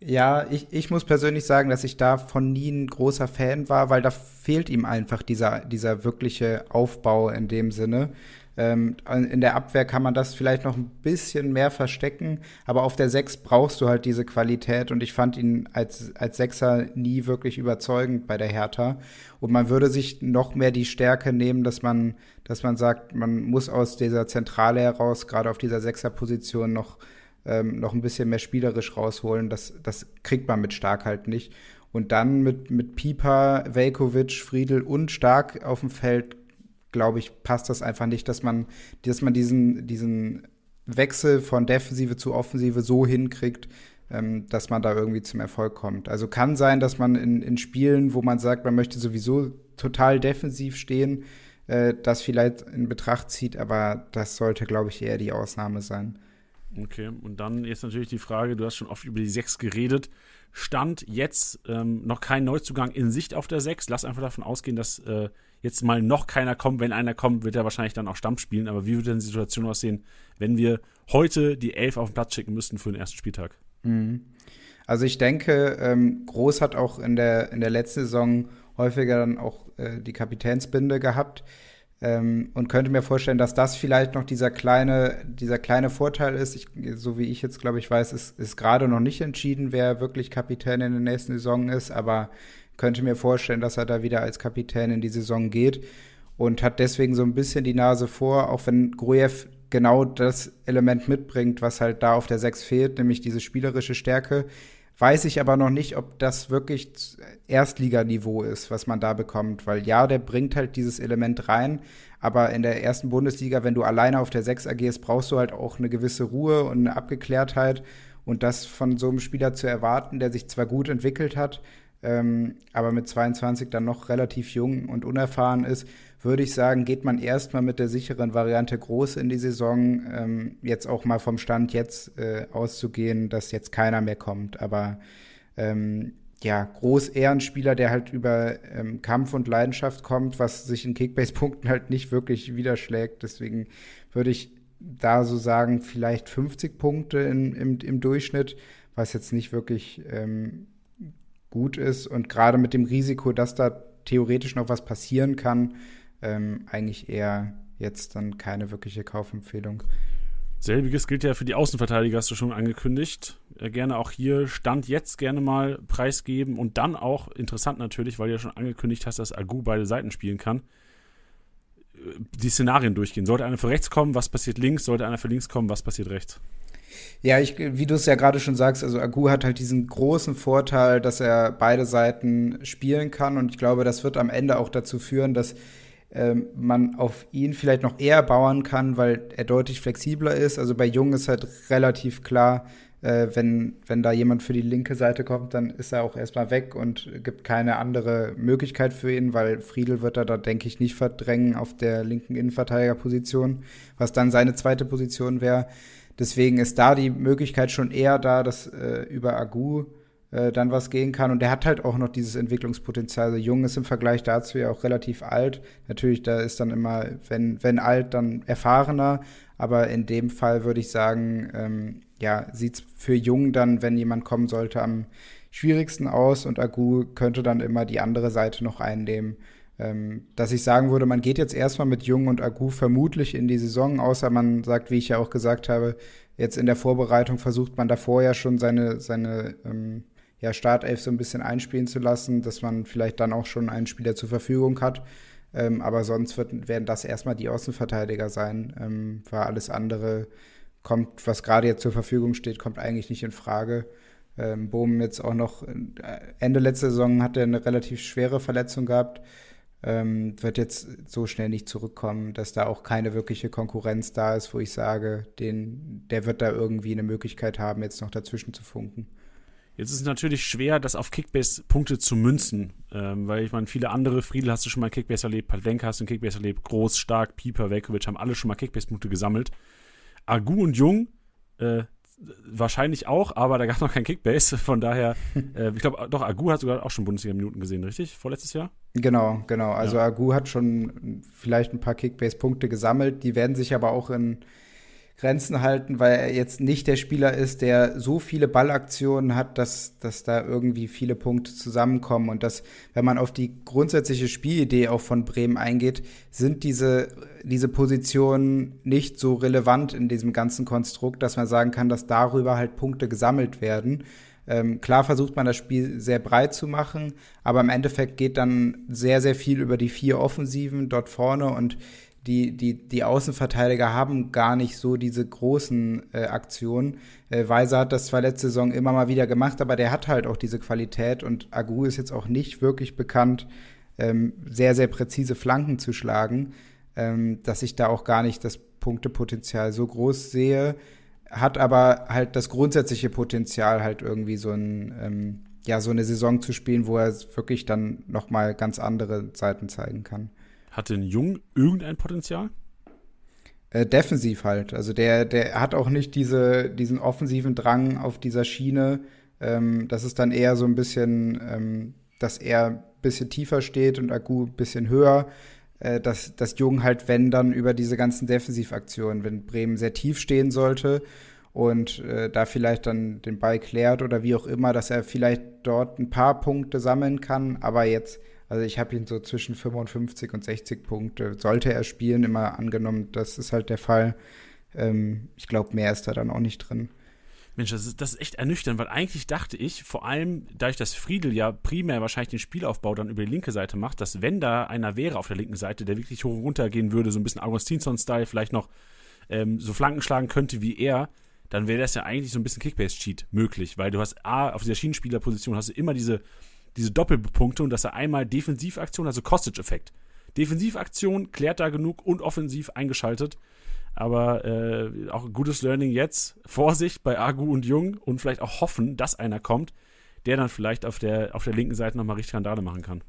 Ja, ich, ich muss persönlich sagen, dass ich da von nie ein großer Fan war, weil da fehlt ihm einfach dieser, dieser wirkliche Aufbau in dem Sinne. Ähm, in der Abwehr kann man das vielleicht noch ein bisschen mehr verstecken, aber auf der Sechs brauchst du halt diese Qualität und ich fand ihn als, als Sechser nie wirklich überzeugend bei der Hertha. Und man würde sich noch mehr die Stärke nehmen, dass man, dass man sagt, man muss aus dieser Zentrale heraus, gerade auf dieser Sechserposition, noch, ähm, noch ein bisschen mehr spielerisch rausholen. Das, das kriegt man mit Stark halt nicht. Und dann mit, mit Pieper, Velkovic, Friedel und Stark auf dem Feld glaube ich, passt das einfach nicht, dass man, dass man diesen, diesen Wechsel von Defensive zu Offensive so hinkriegt, ähm, dass man da irgendwie zum Erfolg kommt. Also kann sein, dass man in, in Spielen, wo man sagt, man möchte sowieso total defensiv stehen, äh, das vielleicht in Betracht zieht, aber das sollte, glaube ich, eher die Ausnahme sein.
Okay, und dann jetzt natürlich die Frage, du hast schon oft über die 6 geredet. Stand jetzt ähm, noch kein Neuzugang in Sicht auf der 6. Lass einfach davon ausgehen, dass äh, jetzt mal noch keiner kommt. Wenn einer kommt, wird er wahrscheinlich dann auch Stamm spielen. Aber wie würde denn die Situation aussehen, wenn wir heute die Elf auf den Platz schicken müssten für den ersten Spieltag?
Mhm. Also ich denke, ähm, Groß hat auch in der, in der letzten Saison häufiger dann auch äh, die Kapitänsbinde gehabt. Ähm, und könnte mir vorstellen, dass das vielleicht noch dieser kleine, dieser kleine Vorteil ist. Ich, so wie ich jetzt, glaube ich, weiß, ist, ist gerade noch nicht entschieden, wer wirklich Kapitän in der nächsten Saison ist, aber könnte mir vorstellen, dass er da wieder als Kapitän in die Saison geht und hat deswegen so ein bisschen die Nase vor, auch wenn Grujew genau das Element mitbringt, was halt da auf der 6 fehlt, nämlich diese spielerische Stärke. Weiß ich aber noch nicht, ob das wirklich Erstliganiveau ist, was man da bekommt, weil ja, der bringt halt dieses Element rein, aber in der ersten Bundesliga, wenn du alleine auf der 6 agierst, brauchst du halt auch eine gewisse Ruhe und eine Abgeklärtheit. Und das von so einem Spieler zu erwarten, der sich zwar gut entwickelt hat, ähm, aber mit 22 dann noch relativ jung und unerfahren ist, würde ich sagen, geht man erstmal mit der sicheren Variante groß in die Saison. Ähm, jetzt auch mal vom Stand jetzt äh, auszugehen, dass jetzt keiner mehr kommt. Aber ähm, ja, groß eher ein Spieler, der halt über ähm, Kampf und Leidenschaft kommt, was sich in Kickbase-Punkten halt nicht wirklich widerschlägt. Deswegen würde ich da so sagen, vielleicht 50 Punkte in, im, im Durchschnitt, was jetzt nicht wirklich ähm, gut ist und gerade mit dem Risiko, dass da theoretisch noch was passieren kann, ähm, eigentlich eher jetzt dann keine wirkliche Kaufempfehlung.
Selbiges gilt ja für die Außenverteidiger, hast du schon angekündigt. Äh, gerne auch hier Stand jetzt gerne mal preisgeben und dann auch interessant natürlich, weil du ja schon angekündigt hast, dass Agu beide Seiten spielen kann. Äh, die Szenarien durchgehen. Sollte einer für rechts kommen, was passiert links? Sollte einer für links kommen, was passiert rechts?
Ja, ich, wie du es ja gerade schon sagst, also Agu hat halt diesen großen Vorteil, dass er beide Seiten spielen kann und ich glaube, das wird am Ende auch dazu führen, dass ähm, man auf ihn vielleicht noch eher bauen kann, weil er deutlich flexibler ist. Also bei Jung ist halt relativ klar, äh, wenn, wenn da jemand für die linke Seite kommt, dann ist er auch erstmal weg und gibt keine andere Möglichkeit für ihn, weil Friedel wird er da, denke ich, nicht verdrängen auf der linken Innenverteidigerposition, was dann seine zweite Position wäre. Deswegen ist da die Möglichkeit schon eher da, dass äh, über Agu äh, dann was gehen kann. Und der hat halt auch noch dieses Entwicklungspotenzial. Also Jung ist im Vergleich dazu ja auch relativ alt. Natürlich, da ist dann immer, wenn, wenn alt, dann erfahrener. Aber in dem Fall würde ich sagen, ähm, ja, sieht's für Jung dann, wenn jemand kommen sollte, am schwierigsten aus. Und Agu könnte dann immer die andere Seite noch einnehmen ähm, dass ich sagen würde, man geht jetzt erstmal mit Jung und Agu vermutlich in die Saison, außer man sagt, wie ich ja auch gesagt habe, jetzt in der Vorbereitung versucht man davor ja schon seine, seine ähm, ja, Startelf so ein bisschen einspielen zu lassen, dass man vielleicht dann auch schon einen Spieler zur Verfügung hat. Ähm, aber sonst wird, werden das erstmal die Außenverteidiger sein, ähm, weil alles andere kommt, was gerade jetzt zur Verfügung steht, kommt eigentlich nicht in Frage. Ähm, Bohm jetzt auch noch äh, Ende letzter Saison hat er eine relativ schwere Verletzung gehabt ähm, wird jetzt so schnell nicht zurückkommen, dass da auch keine wirkliche Konkurrenz da ist, wo ich sage, den, der wird da irgendwie eine Möglichkeit haben, jetzt noch dazwischen zu funken.
Jetzt ist es natürlich schwer, das auf Kickbase Punkte zu münzen, ähm, weil ich meine, viele andere, Friedel hast du schon mal Kickbase erlebt, Pavlenka hast du Kickbase erlebt, Groß, Stark, Pieper, Velkovic haben alle schon mal Kickbase Punkte gesammelt. Agu und Jung äh, wahrscheinlich auch, aber da gab es noch kein Kickbase. Von daher, äh, ich glaube, doch, Agu hat sogar auch schon Bundesliga-Minuten gesehen, richtig? Vorletztes Jahr?
Genau, genau. Also ja. Agu hat schon vielleicht ein paar Kickbase-Punkte gesammelt. Die werden sich aber auch in Grenzen halten, weil er jetzt nicht der Spieler ist, der so viele Ballaktionen hat, dass, dass da irgendwie viele Punkte zusammenkommen. Und dass, wenn man auf die grundsätzliche Spielidee auch von Bremen eingeht, sind diese, diese Positionen nicht so relevant in diesem ganzen Konstrukt, dass man sagen kann, dass darüber halt Punkte gesammelt werden. Ähm, klar versucht man das Spiel sehr breit zu machen, aber im Endeffekt geht dann sehr, sehr viel über die vier Offensiven dort vorne und die, die, die Außenverteidiger haben gar nicht so diese großen äh, Aktionen. Äh, Weiser hat das zwar letzte Saison immer mal wieder gemacht, aber der hat halt auch diese Qualität und Agu ist jetzt auch nicht wirklich bekannt, ähm, sehr, sehr präzise Flanken zu schlagen, ähm, dass ich da auch gar nicht das Punktepotenzial so groß sehe, hat aber halt das grundsätzliche Potenzial halt irgendwie so ein, ähm, ja, so eine Saison zu spielen, wo er wirklich dann nochmal ganz andere Seiten zeigen kann.
Hat denn Jung irgendein Potenzial?
Äh, defensiv halt. Also der, der hat auch nicht diese, diesen offensiven Drang auf dieser Schiene. Ähm, das ist dann eher so ein bisschen, ähm, dass er ein bisschen tiefer steht und Agu ein bisschen höher. Äh, dass, dass Jung halt, wenn dann über diese ganzen Defensivaktionen, wenn Bremen sehr tief stehen sollte und äh, da vielleicht dann den Ball klärt oder wie auch immer, dass er vielleicht dort ein paar Punkte sammeln kann, aber jetzt also ich habe ihn so zwischen 55 und 60 Punkte. Sollte er spielen, immer angenommen, das ist halt der Fall. Ähm, ich glaube, mehr ist da dann auch nicht drin.
Mensch, das ist, das ist echt ernüchternd, weil eigentlich dachte ich, vor allem dadurch, dass Friedel ja primär wahrscheinlich den Spielaufbau dann über die linke Seite macht, dass wenn da einer wäre auf der linken Seite, der wirklich hoch runter gehen würde, so ein bisschen Augustinsson-Style, vielleicht noch ähm, so Flanken schlagen könnte wie er, dann wäre das ja eigentlich so ein bisschen Kickbase-Cheat möglich, weil du hast A, auf dieser Schienenspielerposition hast du immer diese diese Doppelpunkte und dass er einmal Defensivaktion, also Kostic-Effekt. Defensivaktion klärt da genug und offensiv eingeschaltet. Aber äh, auch gutes Learning jetzt. Vorsicht bei Agu und Jung und vielleicht auch hoffen, dass einer kommt, der dann vielleicht auf der, auf der linken Seite nochmal richtig Randale machen kann.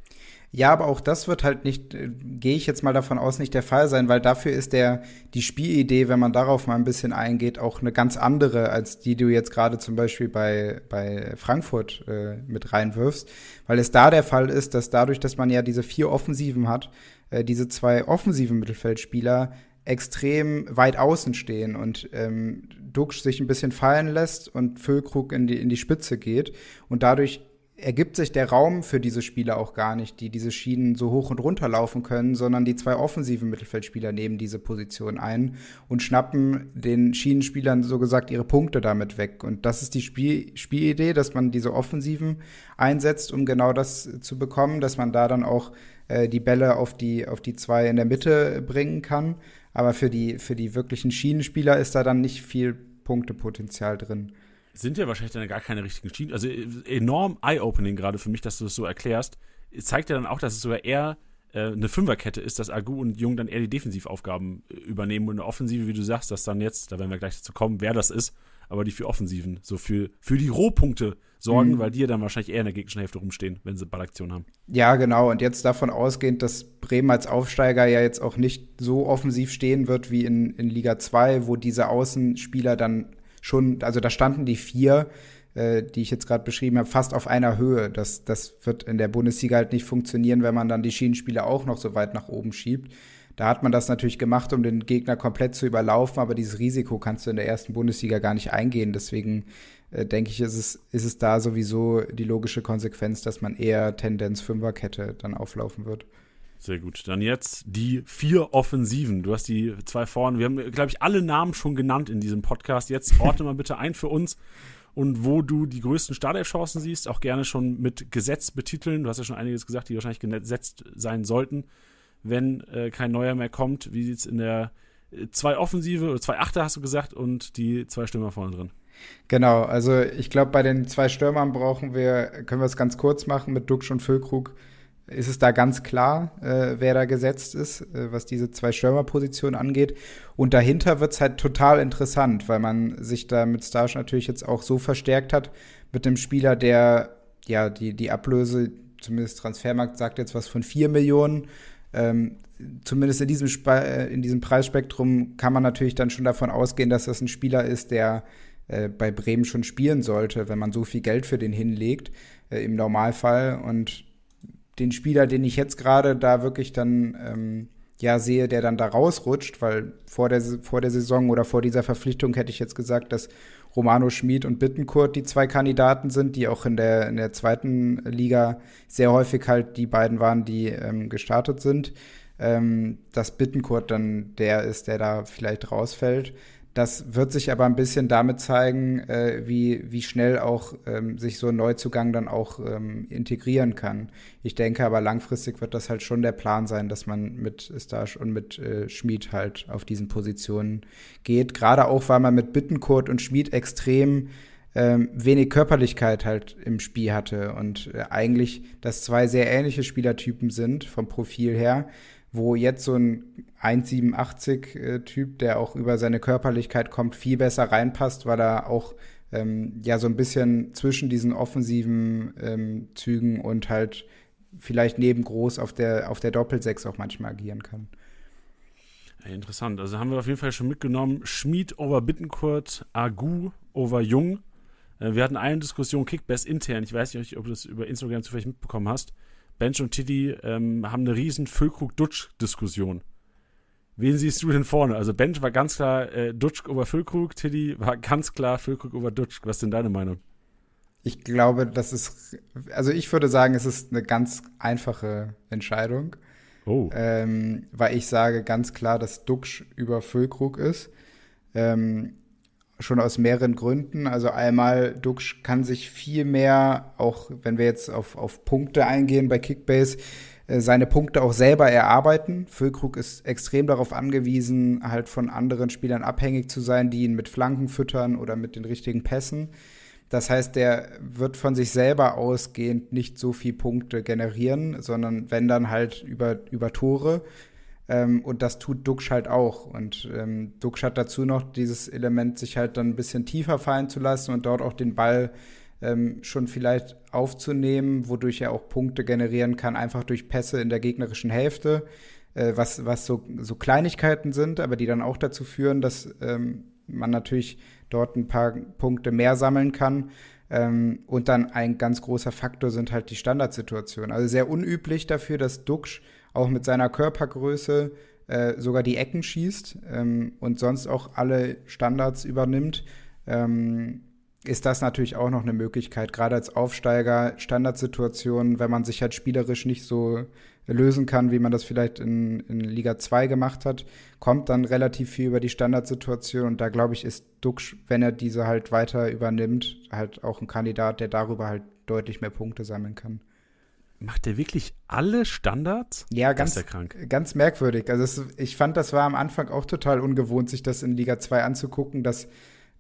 Ja, aber auch das wird halt nicht, äh, gehe ich jetzt mal davon aus, nicht der Fall sein, weil dafür ist der, die Spielidee, wenn man darauf mal ein bisschen eingeht, auch eine ganz andere, als die du jetzt gerade zum Beispiel bei, bei Frankfurt äh, mit reinwirfst. Weil es da der Fall ist, dass dadurch, dass man ja diese vier Offensiven hat, äh, diese zwei offensiven Mittelfeldspieler extrem weit außen stehen und ähm, Duxch sich ein bisschen fallen lässt und Füllkrug in die, in die Spitze geht und dadurch ergibt sich der Raum für diese Spieler auch gar nicht, die diese Schienen so hoch und runter laufen können, sondern die zwei offensiven Mittelfeldspieler nehmen diese Position ein und schnappen den Schienenspielern so gesagt ihre Punkte damit weg. Und das ist die Spiel Spielidee, dass man diese Offensiven einsetzt, um genau das zu bekommen, dass man da dann auch äh, die Bälle auf die, auf die zwei in der Mitte bringen kann. Aber für die, für die wirklichen Schienenspieler ist da dann nicht viel Punktepotenzial drin
sind ja wahrscheinlich dann gar keine richtigen Schienen. Also äh, enorm eye-opening gerade für mich, dass du das so erklärst. Zeigt ja dann auch, dass es sogar eher äh, eine Fünferkette ist, dass Agu und Jung dann eher die Defensivaufgaben äh, übernehmen und eine Offensive, wie du sagst, dass dann jetzt, da werden wir gleich dazu kommen, wer das ist, aber die für Offensiven, so für, für die Rohpunkte sorgen, mhm. weil die ja dann wahrscheinlich eher in der gegnerischen Hälfte rumstehen, wenn sie Ballaktion haben.
Ja, genau. Und jetzt davon ausgehend, dass Bremen als Aufsteiger ja jetzt auch nicht so offensiv stehen wird wie in, in Liga 2, wo diese Außenspieler dann schon, also da standen die vier, äh, die ich jetzt gerade beschrieben habe, fast auf einer Höhe. Das, das wird in der Bundesliga halt nicht funktionieren, wenn man dann die Schienenspieler auch noch so weit nach oben schiebt. Da hat man das natürlich gemacht, um den Gegner komplett zu überlaufen, aber dieses Risiko kannst du in der ersten Bundesliga gar nicht eingehen. Deswegen äh, denke ich, ist es, ist es da sowieso die logische Konsequenz, dass man eher Tendenz Fünferkette dann auflaufen wird.
Sehr gut. Dann jetzt die vier Offensiven. Du hast die zwei vorne. Wir haben, glaube ich, alle Namen schon genannt in diesem Podcast. Jetzt ordne mal bitte ein für uns und wo du die größten Startelf-Chancen siehst. Auch gerne schon mit Gesetz betiteln. Du hast ja schon einiges gesagt, die wahrscheinlich gesetzt sein sollten, wenn äh, kein neuer mehr kommt. Wie sieht es in der äh, zwei Offensive oder zwei Achter hast du gesagt und die zwei Stürmer vorne drin?
Genau, also ich glaube, bei den zwei Stürmern brauchen wir, können wir es ganz kurz machen mit Duxch und Füllkrug ist es da ganz klar, äh, wer da gesetzt ist, äh, was diese zwei Stürmerpositionen angeht. Und dahinter wird es halt total interessant, weil man sich da mit Starsch natürlich jetzt auch so verstärkt hat mit einem Spieler, der ja die, die Ablöse, zumindest Transfermarkt sagt jetzt was von vier Millionen. Ähm, zumindest in diesem, Spe äh, in diesem Preisspektrum kann man natürlich dann schon davon ausgehen, dass das ein Spieler ist, der äh, bei Bremen schon spielen sollte, wenn man so viel Geld für den hinlegt, äh, im Normalfall. Und den Spieler, den ich jetzt gerade da wirklich dann ähm, ja sehe, der dann da rausrutscht, weil vor der, vor der Saison oder vor dieser Verpflichtung hätte ich jetzt gesagt, dass Romano Schmid und Bittenkurt die zwei Kandidaten sind, die auch in der, in der zweiten Liga sehr häufig halt die beiden waren, die ähm, gestartet sind. Ähm, dass Bittenkurt dann der ist, der da vielleicht rausfällt. Das wird sich aber ein bisschen damit zeigen, äh, wie, wie schnell auch ähm, sich so ein Neuzugang dann auch ähm, integrieren kann. Ich denke aber langfristig wird das halt schon der Plan sein, dass man mit Stasch und mit äh, Schmid halt auf diesen Positionen geht. Gerade auch, weil man mit Bittenkurt und Schmid extrem ähm, wenig Körperlichkeit halt im Spiel hatte und äh, eigentlich das zwei sehr ähnliche Spielertypen sind vom Profil her wo jetzt so ein 1,87-Typ, der auch über seine Körperlichkeit kommt, viel besser reinpasst, weil er auch ähm, ja so ein bisschen zwischen diesen offensiven ähm, Zügen und halt vielleicht neben Groß auf der, auf der Doppelsechs auch manchmal agieren kann.
Ja, interessant. Also haben wir auf jeden Fall schon mitgenommen. Schmied over Bittenkurt, Agu over Jung. Äh, wir hatten eine Diskussion, Kickbass intern. Ich weiß nicht, ob du das über Instagram zufällig mitbekommen hast. Bench und Tiddy ähm, haben eine riesen Füllkrug-Dutsch-Diskussion. Wen siehst du denn vorne? Also Bench war ganz klar äh, Dutsch über Füllkrug, Tiddy war ganz klar Füllkrug über Dutsch. Was ist denn deine Meinung?
Ich glaube, das ist, also ich würde sagen, es ist eine ganz einfache Entscheidung. Oh. Ähm, weil ich sage ganz klar, dass Dutsch über Füllkrug ist. Ähm, schon aus mehreren Gründen. Also einmal, Dux kann sich viel mehr, auch wenn wir jetzt auf, auf Punkte eingehen bei Kickbase, seine Punkte auch selber erarbeiten. Füllkrug ist extrem darauf angewiesen, halt von anderen Spielern abhängig zu sein, die ihn mit Flanken füttern oder mit den richtigen Pässen. Das heißt, der wird von sich selber ausgehend nicht so viel Punkte generieren, sondern wenn dann halt über, über Tore. Ähm, und das tut Duxch halt auch. Und ähm, Duxch hat dazu noch dieses Element, sich halt dann ein bisschen tiefer fallen zu lassen und dort auch den Ball ähm, schon vielleicht aufzunehmen, wodurch er auch Punkte generieren kann, einfach durch Pässe in der gegnerischen Hälfte, äh, was, was so, so Kleinigkeiten sind, aber die dann auch dazu führen, dass ähm, man natürlich dort ein paar Punkte mehr sammeln kann. Ähm, und dann ein ganz großer Faktor sind halt die Standardsituationen. Also sehr unüblich dafür, dass Duxch auch mit seiner Körpergröße äh, sogar die Ecken schießt ähm, und sonst auch alle Standards übernimmt, ähm, ist das natürlich auch noch eine Möglichkeit, gerade als Aufsteiger, Standardsituationen, wenn man sich halt spielerisch nicht so lösen kann, wie man das vielleicht in, in Liga 2 gemacht hat, kommt dann relativ viel über die Standardsituation und da glaube ich, ist Duxch, wenn er diese halt weiter übernimmt, halt auch ein Kandidat, der darüber halt deutlich mehr Punkte sammeln kann.
Macht der wirklich alle Standards?
Ja, ganz, ganz merkwürdig. Also es, ich fand, das war am Anfang auch total ungewohnt, sich das in Liga 2 anzugucken, dass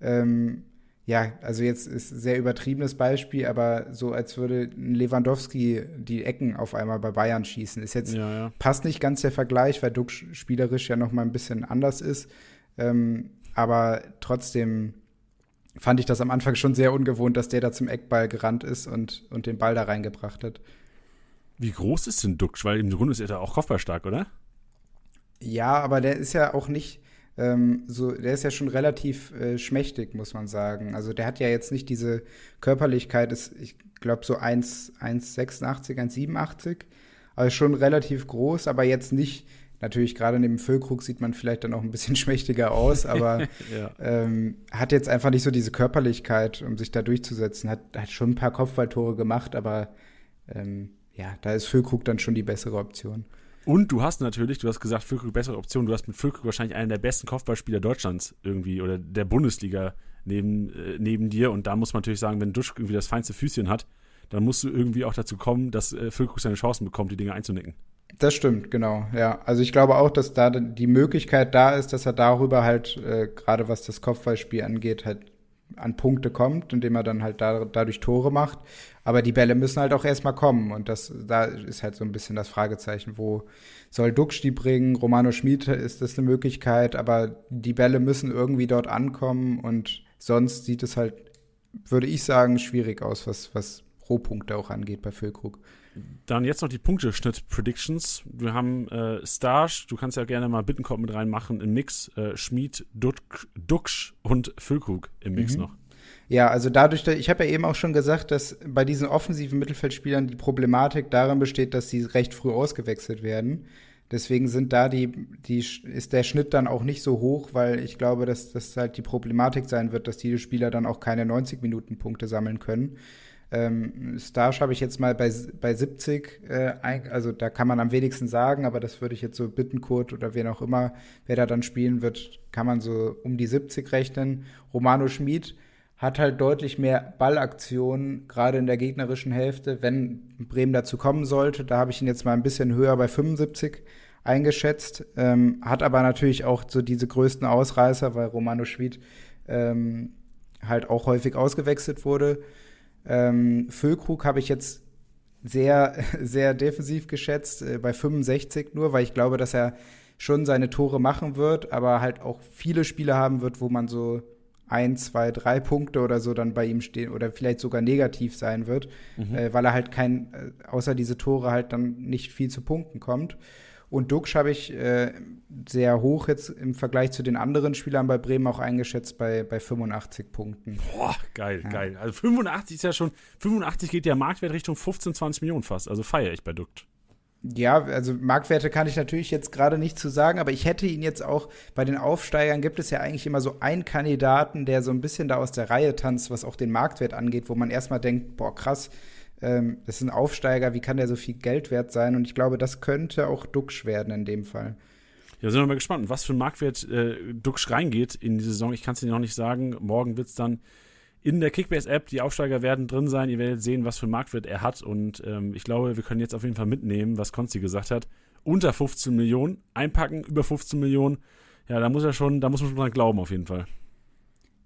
ähm, ja, also jetzt ist ein sehr übertriebenes Beispiel, aber so als würde Lewandowski die Ecken auf einmal bei Bayern schießen. Ist jetzt ja, ja. passt nicht ganz der Vergleich, weil Duck spielerisch ja noch mal ein bisschen anders ist. Ähm, aber trotzdem fand ich das am Anfang schon sehr ungewohnt, dass der da zum Eckball gerannt ist und, und den Ball da reingebracht hat.
Wie groß ist denn Duxch? Weil im Grunde ist er da auch kopfballstark, oder?
Ja, aber der ist ja auch nicht ähm, so, der ist ja schon relativ äh, schmächtig, muss man sagen. Also der hat ja jetzt nicht diese Körperlichkeit, ist, ich glaube, so 1,86, 1,87. Also schon relativ groß, aber jetzt nicht, natürlich gerade neben Füllkrug sieht man vielleicht dann auch ein bisschen schmächtiger aus, aber ja. ähm, hat jetzt einfach nicht so diese Körperlichkeit, um sich da durchzusetzen. Hat, hat schon ein paar Kopfballtore gemacht, aber ähm, ja, da ist Füllkrug dann schon die bessere Option.
Und du hast natürlich, du hast gesagt, Füllkrug bessere Option, du hast mit Füllkrug wahrscheinlich einen der besten Kopfballspieler Deutschlands irgendwie oder der Bundesliga neben, äh, neben dir. Und da muss man natürlich sagen, wenn Dusch irgendwie das feinste Füßchen hat, dann musst du irgendwie auch dazu kommen, dass äh, Füllkrug seine Chancen bekommt, die Dinge einzunicken.
Das stimmt, genau, ja. Also ich glaube auch, dass da die Möglichkeit da ist, dass er darüber halt, äh, gerade was das Kopfballspiel angeht, halt an Punkte kommt, indem er dann halt da, dadurch Tore macht. Aber die Bälle müssen halt auch erstmal kommen. Und das, da ist halt so ein bisschen das Fragezeichen, wo soll Duxch die bringen? Romano Schmid ist das eine Möglichkeit, aber die Bälle müssen irgendwie dort ankommen und sonst sieht es halt, würde ich sagen, schwierig aus, was, was Rohpunkte auch angeht bei Füllkrug.
Dann jetzt noch die Punkteschnitt-Predictions. Wir haben äh, Starsch, du kannst ja gerne mal Bittenkorb mit reinmachen im Mix. Äh, Schmid, Duxch und Füllkrug im Mix mhm. noch.
Ja, also dadurch, ich habe ja eben auch schon gesagt, dass bei diesen offensiven Mittelfeldspielern die Problematik darin besteht, dass sie recht früh ausgewechselt werden. Deswegen sind da die, die, ist der Schnitt dann auch nicht so hoch, weil ich glaube, dass das halt die Problematik sein wird, dass diese Spieler dann auch keine 90 Minuten Punkte sammeln können. Ähm, Starch habe ich jetzt mal bei, bei 70, äh, also da kann man am wenigsten sagen, aber das würde ich jetzt so Bittenkurt oder wen auch immer, wer da dann spielen wird, kann man so um die 70 rechnen. Romano Schmid hat halt deutlich mehr Ballaktionen, gerade in der gegnerischen Hälfte, wenn Bremen dazu kommen sollte. Da habe ich ihn jetzt mal ein bisschen höher bei 75 eingeschätzt. Ähm, hat aber natürlich auch so diese größten Ausreißer, weil Romano Schmid ähm, halt auch häufig ausgewechselt wurde. Ähm, Füllkrug habe ich jetzt sehr, sehr defensiv geschätzt, äh, bei 65 nur, weil ich glaube, dass er schon seine Tore machen wird, aber halt auch viele Spiele haben wird, wo man so ein, zwei, drei Punkte oder so dann bei ihm stehen oder vielleicht sogar negativ sein wird, mhm. äh, weil er halt kein, äh, außer diese Tore halt dann nicht viel zu Punkten kommt. Und Duxch habe ich äh, sehr hoch jetzt im Vergleich zu den anderen Spielern bei Bremen auch eingeschätzt bei, bei 85 Punkten.
Boah, geil, ja. geil. Also 85 ist ja schon, 85 geht der Marktwert Richtung 15, 20 Millionen fast. Also feiere ich bei Duxch.
Ja, also Marktwerte kann ich natürlich jetzt gerade nicht zu sagen, aber ich hätte ihn jetzt auch bei den Aufsteigern gibt es ja eigentlich immer so einen Kandidaten, der so ein bisschen da aus der Reihe tanzt, was auch den Marktwert angeht, wo man erstmal denkt, boah, krass, ähm, das ist ein Aufsteiger, wie kann der so viel Geld wert sein? Und ich glaube, das könnte auch Duxch werden in dem Fall.
Ja, sind wir mal gespannt, was für ein Marktwert äh, Duxch reingeht in die Saison. Ich kann es Ihnen noch nicht sagen. Morgen wird es dann in der Kickbase-App. Die Aufsteiger werden drin sein. Ihr werdet sehen, was für einen Marktwert er hat. Und ähm, ich glaube, wir können jetzt auf jeden Fall mitnehmen, was Konsti gesagt hat. Unter 15 Millionen, einpacken, über 15 Millionen. Ja, da muss er schon, da muss man schon dran glauben, auf jeden Fall.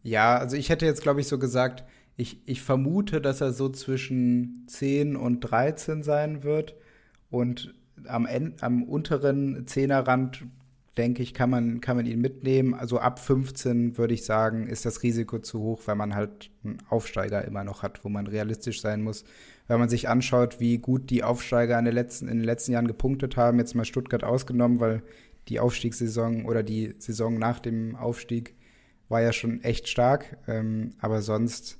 Ja, also ich hätte jetzt, glaube ich, so gesagt, ich, ich vermute, dass er so zwischen 10 und 13 sein wird. Und am, End, am unteren Zehnerrand denke ich, kann man, kann man ihn mitnehmen. Also ab 15 würde ich sagen, ist das Risiko zu hoch, weil man halt einen Aufsteiger immer noch hat, wo man realistisch sein muss. Wenn man sich anschaut, wie gut die Aufsteiger in den letzten, in den letzten Jahren gepunktet haben, jetzt mal Stuttgart ausgenommen, weil die Aufstiegssaison oder die Saison nach dem Aufstieg war ja schon echt stark. Ähm, aber sonst,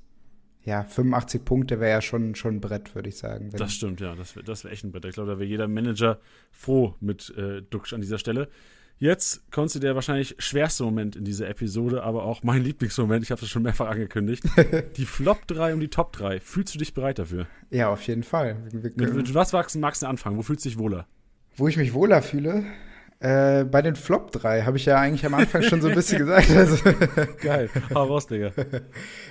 ja, 85 Punkte wäre ja schon, schon ein Brett, würde ich sagen.
Das stimmt, ja, das wäre das wär echt ein Brett. Ich glaube, da wäre jeder Manager froh mit äh, Duxch an dieser Stelle. Jetzt kommt der wahrscheinlich schwerste Moment in dieser Episode, aber auch mein Lieblingsmoment. Ich habe es schon mehrfach angekündigt. die Flop 3 und die Top 3. Fühlst du dich bereit dafür?
Ja, auf jeden Fall.
Mit, mit was magst du anfangen? Wo fühlst du dich wohler?
Wo ich mich wohler fühle? Äh, bei den Flop 3 habe ich ja eigentlich am Anfang schon so ein bisschen gesagt. Also
Geil, hau raus, Digga.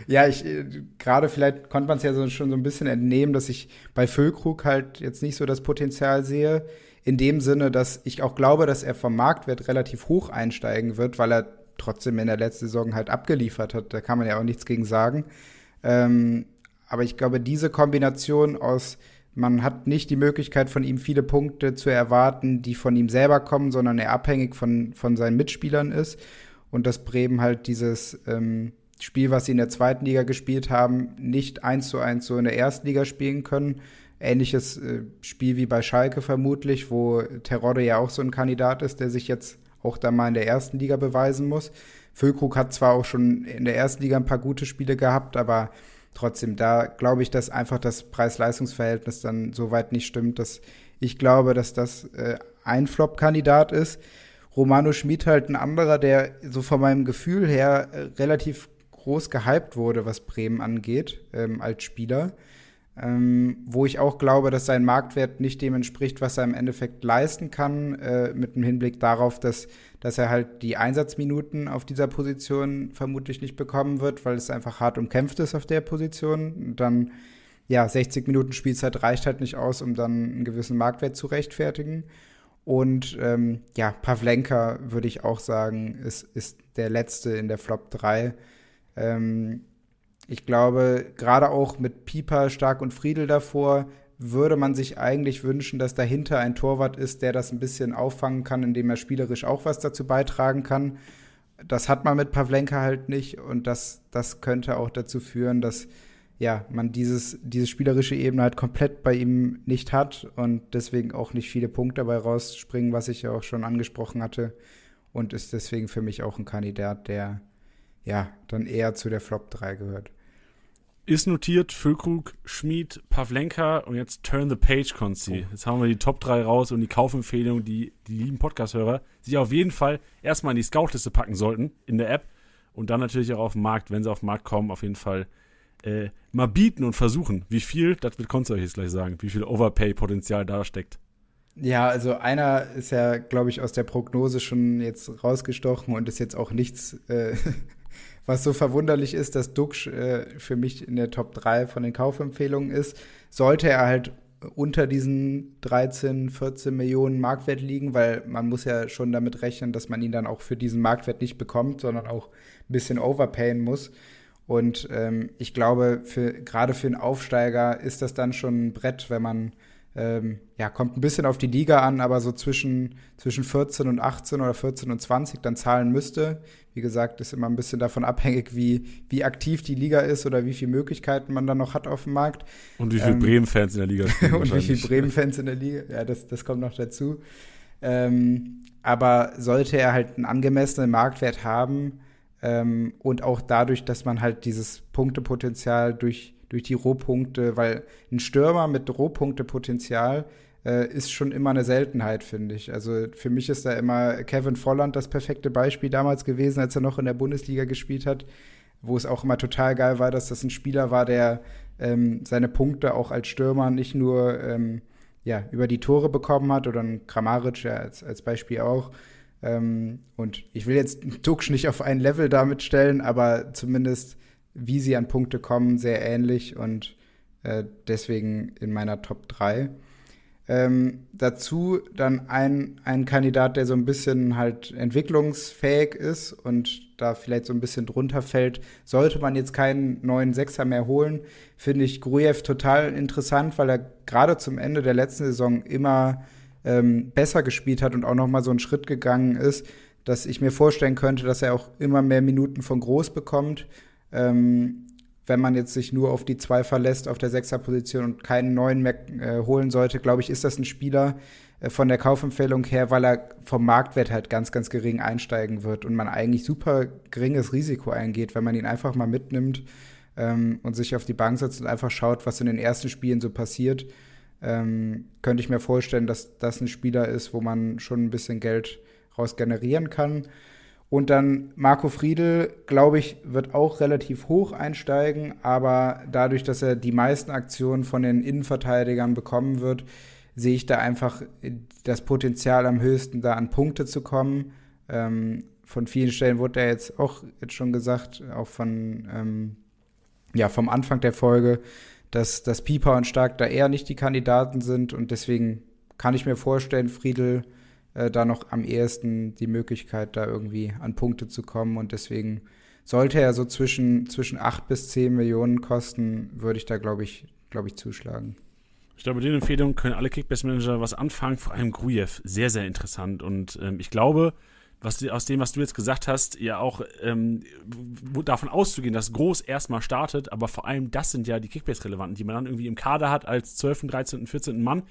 ja, ich äh, gerade vielleicht konnte man es ja so, schon so ein bisschen entnehmen, dass ich bei Füllkrug halt jetzt nicht so das Potenzial sehe in dem Sinne, dass ich auch glaube, dass er vom Marktwert relativ hoch einsteigen wird, weil er trotzdem in der letzten Saison halt abgeliefert hat. Da kann man ja auch nichts gegen sagen. Ähm, aber ich glaube, diese Kombination aus, man hat nicht die Möglichkeit von ihm viele Punkte zu erwarten, die von ihm selber kommen, sondern er abhängig von, von seinen Mitspielern ist. Und dass Bremen halt dieses ähm, Spiel, was sie in der zweiten Liga gespielt haben, nicht eins zu eins so in der ersten Liga spielen können ähnliches äh, Spiel wie bei Schalke vermutlich, wo Terodde ja auch so ein Kandidat ist, der sich jetzt auch da mal in der ersten Liga beweisen muss. Füllkrug hat zwar auch schon in der ersten Liga ein paar gute Spiele gehabt, aber trotzdem, da glaube ich, dass einfach das Preis-Leistungs-Verhältnis dann so weit nicht stimmt, dass ich glaube, dass das äh, ein Flop-Kandidat ist. Romano Schmid halt ein anderer, der so von meinem Gefühl her äh, relativ groß gehypt wurde, was Bremen angeht, ähm, als Spieler ähm, wo ich auch glaube, dass sein Marktwert nicht dem entspricht, was er im Endeffekt leisten kann, äh, mit dem Hinblick darauf, dass, dass er halt die Einsatzminuten auf dieser Position vermutlich nicht bekommen wird, weil es einfach hart umkämpft ist auf der Position. Und dann, ja, 60 Minuten Spielzeit reicht halt nicht aus, um dann einen gewissen Marktwert zu rechtfertigen. Und ähm, ja, Pavlenka würde ich auch sagen, ist, ist der letzte in der Flop 3. Ähm, ich glaube, gerade auch mit Pieper, Stark und Friedel davor, würde man sich eigentlich wünschen, dass dahinter ein Torwart ist, der das ein bisschen auffangen kann, indem er spielerisch auch was dazu beitragen kann. Das hat man mit Pavlenka halt nicht und das, das könnte auch dazu führen, dass ja, man dieses, diese spielerische Ebene halt komplett bei ihm nicht hat und deswegen auch nicht viele Punkte dabei rausspringen, was ich ja auch schon angesprochen hatte und ist deswegen für mich auch ein Kandidat, der ja, dann eher zu der Flop 3 gehört.
ist notiert, Füllkrug, Schmid, Pavlenka und jetzt Turn the Page, Konzi. Oh. Jetzt haben wir die Top 3 raus und die Kaufempfehlung, die die lieben Podcast-Hörer sich auf jeden Fall erstmal in die Scout-Liste packen sollten in der App und dann natürlich auch auf den Markt, wenn sie auf den Markt kommen, auf jeden Fall äh, mal bieten und versuchen. Wie viel, das wird Konzi euch jetzt gleich sagen, wie viel Overpay-Potenzial da steckt.
Ja, also einer ist ja, glaube ich, aus der Prognose schon jetzt rausgestochen und ist jetzt auch nichts äh, was so verwunderlich ist, dass Duxch äh, für mich in der Top 3 von den Kaufempfehlungen ist, sollte er halt unter diesen 13, 14 Millionen Marktwert liegen, weil man muss ja schon damit rechnen, dass man ihn dann auch für diesen Marktwert nicht bekommt, sondern auch ein bisschen overpayen muss. Und ähm, ich glaube, für, gerade für einen Aufsteiger ist das dann schon ein Brett, wenn man ähm, ja, kommt ein bisschen auf die Liga an, aber so zwischen, zwischen 14 und 18 oder 14 und 20 dann zahlen müsste. Wie gesagt, ist immer ein bisschen davon abhängig, wie, wie aktiv die Liga ist oder wie viele Möglichkeiten man dann noch hat auf dem Markt.
Und wie viele ähm, Bremen-Fans in der Liga
spielen. und wie viele Bremen-Fans in der Liga, ja, das, das kommt noch dazu. Ähm, aber sollte er halt einen angemessenen Marktwert haben ähm, und auch dadurch, dass man halt dieses Punktepotenzial durch durch die Rohpunkte, weil ein Stürmer mit Rohpunktepotenzial äh, ist schon immer eine Seltenheit, finde ich. Also für mich ist da immer Kevin Volland das perfekte Beispiel damals gewesen, als er noch in der Bundesliga gespielt hat, wo es auch immer total geil war, dass das ein Spieler war, der ähm, seine Punkte auch als Stürmer nicht nur ähm, ja, über die Tore bekommen hat oder ein Kramaric ja, als, als Beispiel auch. Ähm, und ich will jetzt Duxch nicht auf ein Level damit stellen, aber zumindest wie sie an Punkte kommen, sehr ähnlich und äh, deswegen in meiner Top 3. Ähm, dazu dann ein, ein Kandidat, der so ein bisschen halt entwicklungsfähig ist und da vielleicht so ein bisschen drunter fällt. Sollte man jetzt keinen neuen Sechser mehr holen, finde ich Grujew total interessant, weil er gerade zum Ende der letzten Saison immer ähm, besser gespielt hat und auch noch mal so einen Schritt gegangen ist, dass ich mir vorstellen könnte, dass er auch immer mehr Minuten von Groß bekommt ähm, wenn man jetzt sich nur auf die zwei verlässt auf der Sechserposition und keinen neuen mehr äh, holen sollte, glaube ich, ist das ein Spieler äh, von der Kaufempfehlung her, weil er vom Marktwert halt ganz, ganz gering einsteigen wird und man eigentlich super geringes Risiko eingeht, wenn man ihn einfach mal mitnimmt ähm, und sich auf die Bank setzt und einfach schaut, was in den ersten Spielen so passiert. Ähm, könnte ich mir vorstellen, dass das ein Spieler ist, wo man schon ein bisschen Geld raus generieren kann. Und dann Marco Friedel, glaube ich, wird auch relativ hoch einsteigen, aber dadurch, dass er die meisten Aktionen von den Innenverteidigern bekommen wird, sehe ich da einfach das Potenzial am höchsten, da an Punkte zu kommen. Ähm, von vielen Stellen wurde er jetzt auch jetzt schon gesagt, auch von ähm, ja vom Anfang der Folge, dass, dass Pieper und Stark da eher nicht die Kandidaten sind und deswegen kann ich mir vorstellen, Friedel äh, da noch am ehesten die Möglichkeit, da irgendwie an Punkte zu kommen. Und deswegen sollte er so zwischen, zwischen 8 bis 10 Millionen kosten, würde ich da, glaube ich, glaube ich, zuschlagen.
Ich glaube, mit den Empfehlungen können alle Kickbase-Manager was anfangen, vor allem Grujew. Sehr, sehr interessant. Und ähm, ich glaube, was, aus dem, was du jetzt gesagt hast, ja auch ähm, davon auszugehen, dass Groß erstmal startet, aber vor allem das sind ja die Kickbase-Relevanten, die man dann irgendwie im Kader hat als 12., 13., 14. Mann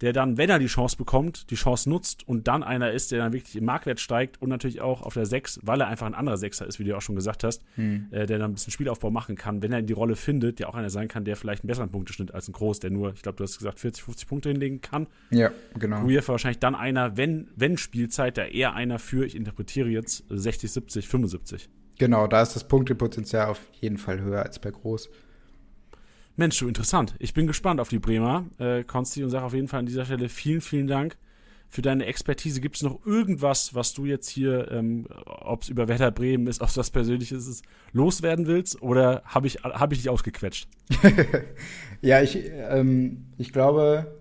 der dann, wenn er die Chance bekommt, die Chance nutzt und dann einer ist, der dann wirklich im Marktwert steigt und natürlich auch auf der 6, weil er einfach ein anderer Sechser ist, wie du auch schon gesagt hast, hm. äh, der dann ein bisschen Spielaufbau machen kann, wenn er die Rolle findet, der auch einer sein kann, der vielleicht einen besseren Punkteschnitt als ein Groß, der nur, ich glaube, du hast gesagt, 40, 50 Punkte hinlegen kann.
Ja, genau.
Grujew wahrscheinlich dann einer, wenn, wenn Spielzeit, der eher einer für, ich interpretiere jetzt, 60, 70, 75.
Genau, da ist das Punktepotenzial auf jeden Fall höher als bei Groß.
Mensch, du interessant. Ich bin gespannt auf die Bremer, äh, Konsti, und sage auf jeden Fall an dieser Stelle vielen, vielen Dank für deine Expertise. Gibt es noch irgendwas, was du jetzt hier, ähm, ob es über Werder Bremen ist, ob es was Persönliches ist, loswerden willst? Oder habe ich, hab ich dich ausgequetscht?
ja, ich, ähm, ich glaube,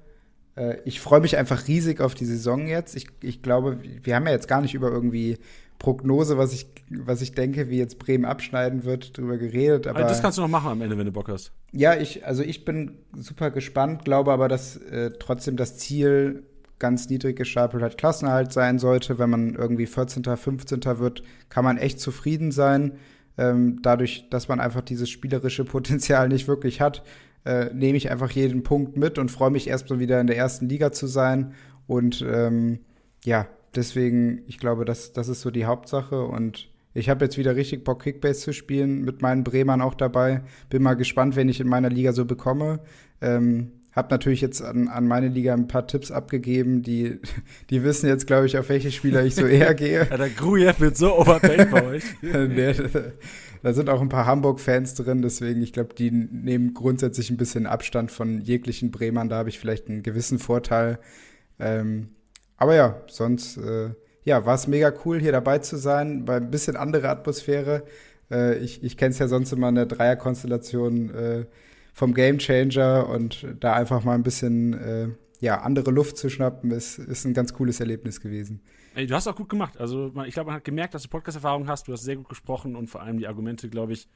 äh, ich freue mich einfach riesig auf die Saison jetzt. Ich, ich glaube, wir haben ja jetzt gar nicht über irgendwie Prognose, was ich, was ich denke, wie jetzt Bremen abschneiden wird, drüber geredet. Aber
also das kannst du noch machen am Ende, wenn du Bock hast.
Ja, ich, also ich bin super gespannt, glaube aber, dass äh, trotzdem das Ziel ganz niedrig gestapelt hat, Klassenerhalt sein sollte. Wenn man irgendwie 14., 15. wird, kann man echt zufrieden sein. Ähm, dadurch, dass man einfach dieses spielerische Potenzial nicht wirklich hat, äh, nehme ich einfach jeden Punkt mit und freue mich erstmal wieder in der ersten Liga zu sein. Und ähm, ja, deswegen, ich glaube, das, das ist so die Hauptsache und Ich habe jetzt wieder richtig Bock, Kickbase zu spielen, mit meinen Bremern auch dabei. Bin mal gespannt, wen ich in meiner Liga so bekomme. Ähm, hab natürlich jetzt an, an meine Liga ein paar Tipps abgegeben, die, die wissen jetzt, glaube ich, auf welche Spieler ich so eher gehe.
ja, der Grujew wird so overpaid bei euch.
da sind auch ein paar Hamburg-Fans drin, deswegen, ich glaube, die nehmen grundsätzlich ein bisschen Abstand von jeglichen Bremern. Da habe ich vielleicht einen gewissen Vorteil. Ähm, aber ja, sonst äh, ja, war es mega cool, hier dabei zu sein, bei ein bisschen andere Atmosphäre. Äh, ich ich kenne es ja sonst immer in der Dreierkonstellation äh, vom Game Changer und da einfach mal ein bisschen äh, ja, andere Luft zu schnappen, ist, ist ein ganz cooles Erlebnis gewesen.
Ey, du hast auch gut gemacht. Also, ich glaube, man hat gemerkt, dass du Podcast-Erfahrung hast. Du hast sehr gut gesprochen und vor allem die Argumente, glaube ich,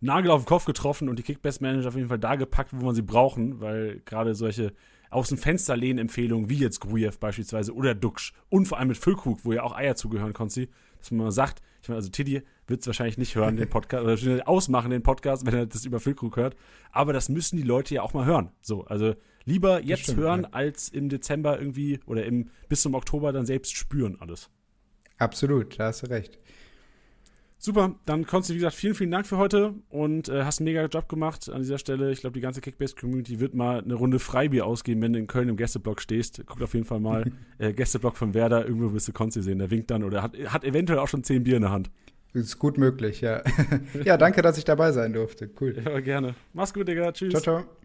Nagel auf den Kopf getroffen und die Kickbase-Manager auf jeden Fall da gepackt, wo man sie brauchen, weil gerade solche aus dem Fenster lehnen Empfehlungen, wie jetzt Grujew beispielsweise oder Duxch und vor allem mit Füllkrug, wo ja auch Eier zugehören, Konzi, dass man mal sagt, ich meine, also Tiddy wird es wahrscheinlich nicht hören, den Podcast, oder ausmachen, den Podcast, wenn er das über Füllkrug hört, aber das müssen die Leute ja auch mal hören. So, also lieber jetzt stimmt, hören, ja. als im Dezember irgendwie oder im, bis zum Oktober dann selbst spüren alles.
Absolut, da hast du recht.
Super, dann Konsti, wie gesagt, vielen, vielen Dank für heute und äh, hast einen mega Job gemacht an dieser Stelle. Ich glaube, die ganze Kickbase-Community wird mal eine Runde Freibier ausgeben, wenn du in Köln im Gästeblock stehst. Guckt auf jeden Fall mal äh, Gästeblock von Werder, irgendwo wirst du Konsti sehen. Der winkt dann oder hat, hat eventuell auch schon zehn Bier in der Hand.
Ist gut möglich, ja. ja, danke, dass ich dabei sein durfte. Cool.
Ja, gerne. Mach's gut, Digga. Tschüss.
Ciao, ciao.